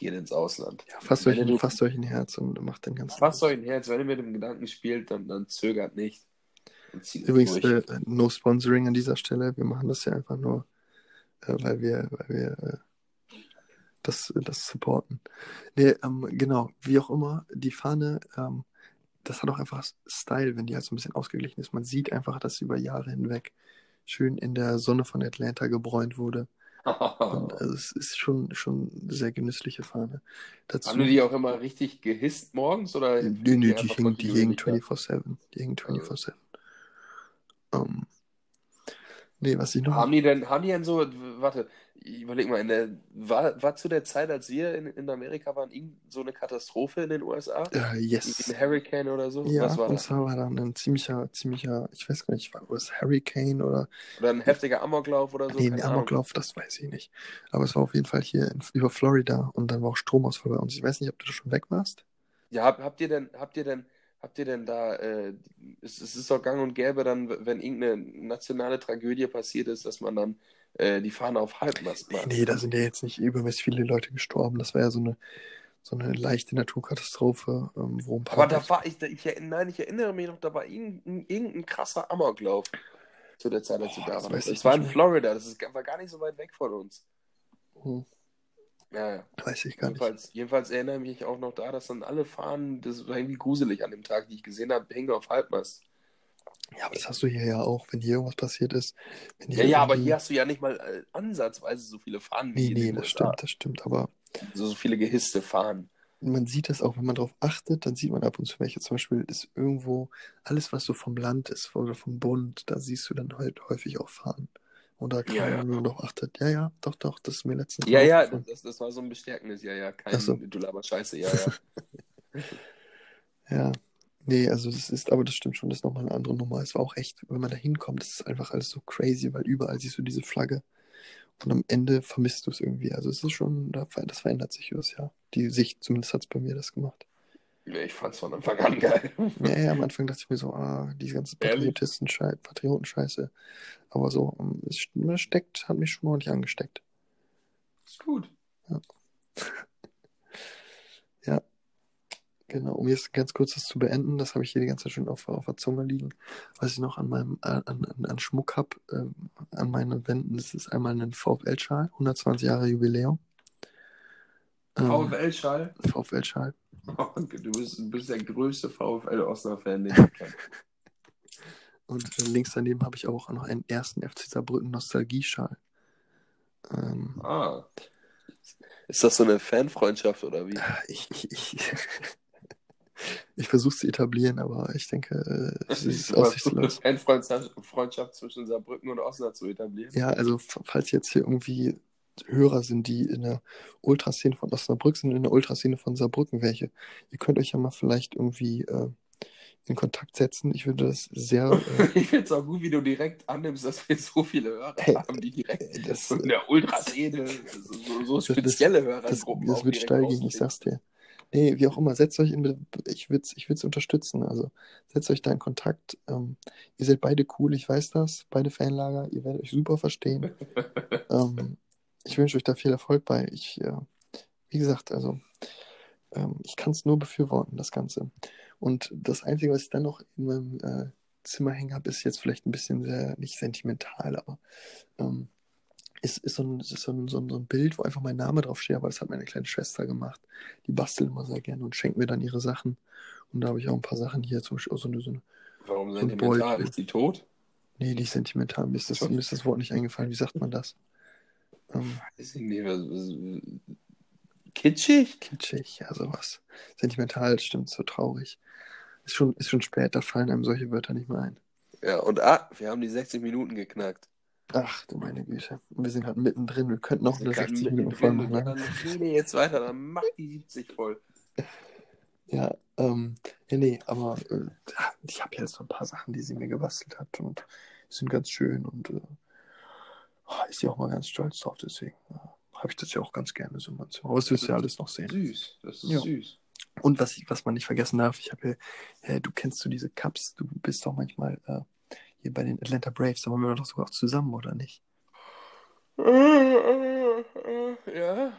geht ins Ausland. ja, fasst, euch, du- fasst euch ein Herz und macht den ganzen. Fasst euch ein Herz, wenn ihr mit dem Gedanken spielt, dann, dann zögert nicht. Übrigens, äh, no Sponsoring an dieser Stelle. Wir machen das ja einfach nur, äh, weil wir, weil wir äh, das, das supporten. Nee, ähm, genau, wie auch immer, die Fahne, ähm, das hat auch einfach Style, wenn die halt so ein bisschen ausgeglichen ist. Man sieht einfach, dass sie über Jahre hinweg schön in der Sonne von Atlanta gebräunt wurde. Und also es ist schon, schon eine sehr genüssliche Fahne. Dazu, Haben die auch immer richtig gehisst morgens? Oder Nö, nö, die hingen, die hingen kontinuierlich 24-7. Die hingen 24-7. Ähm, nee, was ich noch. Haben die denn, haben die denn so, warte, ich überleg mal, der, war, war zu der Zeit, als wir in, in Amerika waren, irgend so eine Katastrophe in den USA? Äh, yes. Ein Hurricane oder so? Ja, Was war und das? zwar war dann ein ziemlicher, ziemlicher, ich weiß gar nicht, war das Hurricane oder Oder ein heftiger Amoklauf oder so? nee, ein. Amoklauf, das weiß ich nicht. Aber es war auf jeden Fall hier in, über Florida und dann war auch Stromausfall bei uns. Ich weiß nicht, ob du da schon weg warst. Ja, hab, habt ihr denn, habt ihr denn, habt ihr denn da, äh, es, es ist doch gang und gäbe dann, wenn irgendeine nationale Tragödie passiert ist, dass man dann äh, die Fahne auf Halbmast Nee, nee, da sind ja jetzt nicht übermäßig viele Leute gestorben. Das war ja so eine, so eine leichte Naturkatastrophe, ähm, wo ein paar. Aber da war ich, da, ich, nein, ich erinnere mich noch, da war irgendein, irgendein krasser Amoklauf zu der Zeit, als du da warst. Das war in mehr. Florida, das ist, war gar nicht so weit weg von uns. Hm, Ja, ja. weiß ich gar nicht. Jedenfalls, jedenfalls erinnere ich mich auch noch da, dass dann alle Fahnen, das war irgendwie gruselig an dem Tag, die ich gesehen habe, hingen auf Halbmast. Ja, aber das hast du hier ja auch, wenn hier irgendwas passiert ist. Ja, ja, aber hier hast du ja nicht mal äh, ansatzweise so viele Fahnen Nee, nee, das stimmt, das stimmt. Aber So, so viele gehisste Fahnen. man sieht das auch, wenn man darauf achtet, dann sieht man ab und zu welche. Zum Beispiel ist irgendwo alles, was so vom Land ist oder vom Bund, da siehst du dann halt häufig auch Fahnen. Und da kann Ja, man ja. nur noch achtet. Ja, ja, doch, doch, das ist mir letztens Ja, ja, das, das war so ein bestärkendes, ja, ja, kein so. du laber Scheiße, ja, ja. Ja, nee, also das ist, aber das stimmt schon, das ist nochmal eine andere Nummer. Es war auch echt, wenn man da hinkommt, das ist einfach alles so crazy, weil überall siehst du diese Flagge und am Ende vermisst du es irgendwie. Also es ist schon, das verändert sich übers Jahr. Die Sicht, zumindest hat es bei mir das gemacht. ja ich fand's von Anfang an geil. Ja, ja, am Anfang dachte ich mir so, ah, diese ganze Patriotenscheiße. Aber so, ähm, es es steckt, hat mich schon ordentlich angesteckt. Ist gut. Genau, um jetzt ganz kurz das zu beenden, das habe ich hier die ganze Zeit schon auf, auf der Zunge liegen. Was ich noch an meinem an, an, an Schmuck habe, ähm, an meinen Wänden, das ist einmal ein VfL-Schal, 120 Jahre Jubiläum. Ähm, VfL-Schall. VfL-Schal. Du bist, du bist der größte VfL-Osnabrück-Fan, den ich kenne. Und äh, links daneben habe ich auch noch einen ersten FC Saarbrücken Nostalgie-Schal. Ähm, Ah. Ist das so eine Fanfreundschaft oder wie? ich ich, ich, ich versuche es zu etablieren, aber ich denke, äh, es ist aussichtslos. eine Freundschaft zwischen Saarbrücken und Osnabrück zu etablieren. Ja, also falls jetzt hier irgendwie Hörer sind, die in der Ultraszene von Osnabrück sind, in der Ultraszene von Saarbrücken welche, ihr könnt euch ja mal vielleicht irgendwie äh, in Kontakt setzen. Ich würde das sehr, äh, Ich finde es auch gut, wie du direkt annimmst, dass wir so viele Hörer Hey, haben, die direkt das- von der Ultraszene, so, so das- spezielle das, Hörergruppen das auch wird steil gehen, ich sag's dir. Nee, wie auch immer, setzt euch in, ich würde es ich würd's unterstützen, also setzt euch da in Kontakt. Ähm, ihr seid beide cool, ich weiß das, beide Fanlager, ihr werdet euch super verstehen. ähm, ich wünsche euch da viel Erfolg bei. Ich, äh, wie gesagt, also ähm, ich kann es nur befürworten, das Ganze. Und das Einzige, was ich dann noch in meinem äh, Zimmer hängen habe, ist jetzt vielleicht ein bisschen sehr, nicht sentimental, aber ähm, ist, ist, so ein, ist so, ein, so, ein, so ein Bild, wo einfach mein Name draufsteht, aber das hat meine kleine Schwester gemacht. Die bastelt immer sehr gerne und schenkt mir dann ihre Sachen. Und da habe ich auch ein paar Sachen hier, zum Beispiel so eine, so eine Warum sentimental? Beutel. Ist die tot? nee, die ist sentimental, mir ist, das, mir ist das Wort nicht eingefallen. Wie sagt man das? Ähm, Weiß ich nicht. Was, was, kitschig? kitschig, ja, sowas. Sentimental, stimmt, so traurig. Ist schon, ist schon spät, da fallen einem solche Wörter nicht mehr ein. Ja, und ah, wir haben die 60 Minuten geknackt. Ach, du meine Güte. Wir sind gerade mittendrin, wir könnten noch eine Wir sind 60 gerade Minuten voll machen. Ne? Dann jetzt weiter, dann mach die 70 voll. Ja, ähm, ja, nee, aber äh, ich habe jetzt so ein paar Sachen, die sie mir gebastelt hat und sind ganz schön und äh, oh, ist sie auch mal ganz stolz drauf, deswegen äh, habe ich das ja auch ganz gerne so Zimmer. Aber das wirst du ja alles noch sehen. Süß, das ist Ja. süß. Und was, ich, was man nicht vergessen darf, ich habe hier, äh, du kennst du diese Cups, du bist doch manchmal äh, hier bei den Atlanta Braves, da waren wir doch sogar auch zusammen, oder nicht? Ja.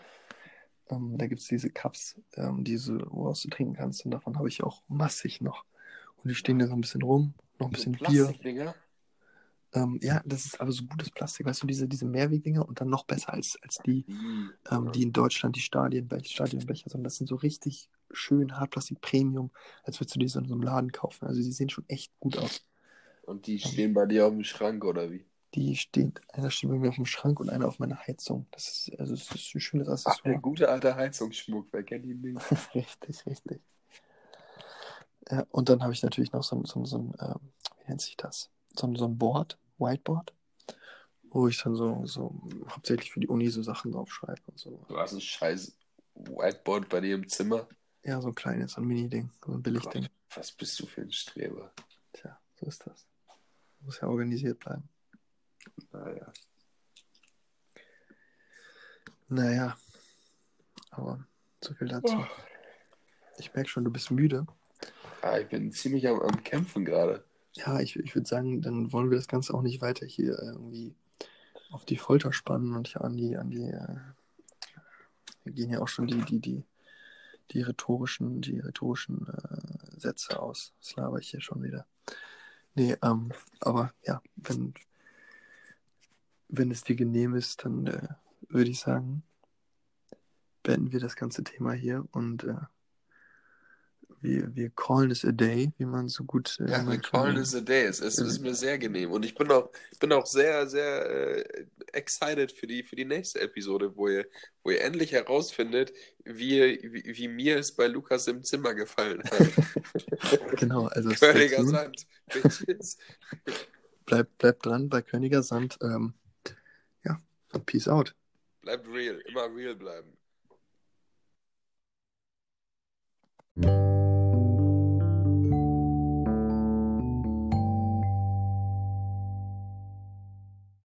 Ähm, da gibt es diese Cups, ähm, diese, woraus du trinken kannst und davon habe ich auch massig noch. Und die stehen da so ein bisschen rum, noch ein bisschen so Bier. Ähm, ja, das ist aber so gutes Plastik, weißt du, diese, diese Mehrwegdinger und dann noch besser als, als die, ähm, die in Deutschland, die Stadienbecher, Stadionbecher, sondern das sind so richtig schön Hartplastik Premium, als würdest du die so in so einem Laden kaufen. Also die sehen schon echt gut aus. Und die stehen bei dir auf dem Schrank, oder wie? Die steht, einer steht bei mir auf dem Schrank und einer auf meiner Heizung. Das ist, also das ist ein schönes Ach, Accessoire. der gute alte Heizungsschmuck, wer kennt ihn nicht? richtig, richtig. Ja, und dann habe ich natürlich noch so ein, so so ein ähm, wie nennt sich das? So ein, so ein Board, Whiteboard, wo ich dann so, so hauptsächlich für die Uni so Sachen draufschreibe und so. Du hast ein scheiß Whiteboard bei dir im Zimmer. Ja, so ein kleines, so ein Mini-Ding, so ein Billig-Ding. Was bist du für ein Streber? Tja, so ist das. Muss ja organisiert bleiben. Naja. Naja, aber so viel dazu. Oh. Ich merke schon, du bist müde. Ah, ich bin ziemlich am, am Kämpfen gerade. Ja, ich, ich würde sagen, dann wollen wir das Ganze auch nicht weiter hier irgendwie auf die Folter spannen und hier an die, an die, äh, wir gehen ja auch schon die, die, die, die rhetorischen, die rhetorischen äh, Sätze aus. Das laber ich hier schon wieder. Nee, ähm, aber ja, wenn, wenn es dir genehm ist, dann äh, würde ich sagen, beenden wir das ganze Thema hier und äh, wir, wir callen it a day, wie man so gut. Äh, ja, wir callen it a day. Es, es ist mir sehr genehm. Und ich bin auch, bin auch sehr, sehr äh, excited für die, für die nächste Episode, wo ihr, wo ihr endlich herausfindet, wie, wie, wie mir es bei Lukas im Zimmer gefallen hat. genau, also. Königer Sand. bleibt, bleibt dran bei Königer Sand. Ähm, ja, peace out. Bleibt real, immer real bleiben. thank you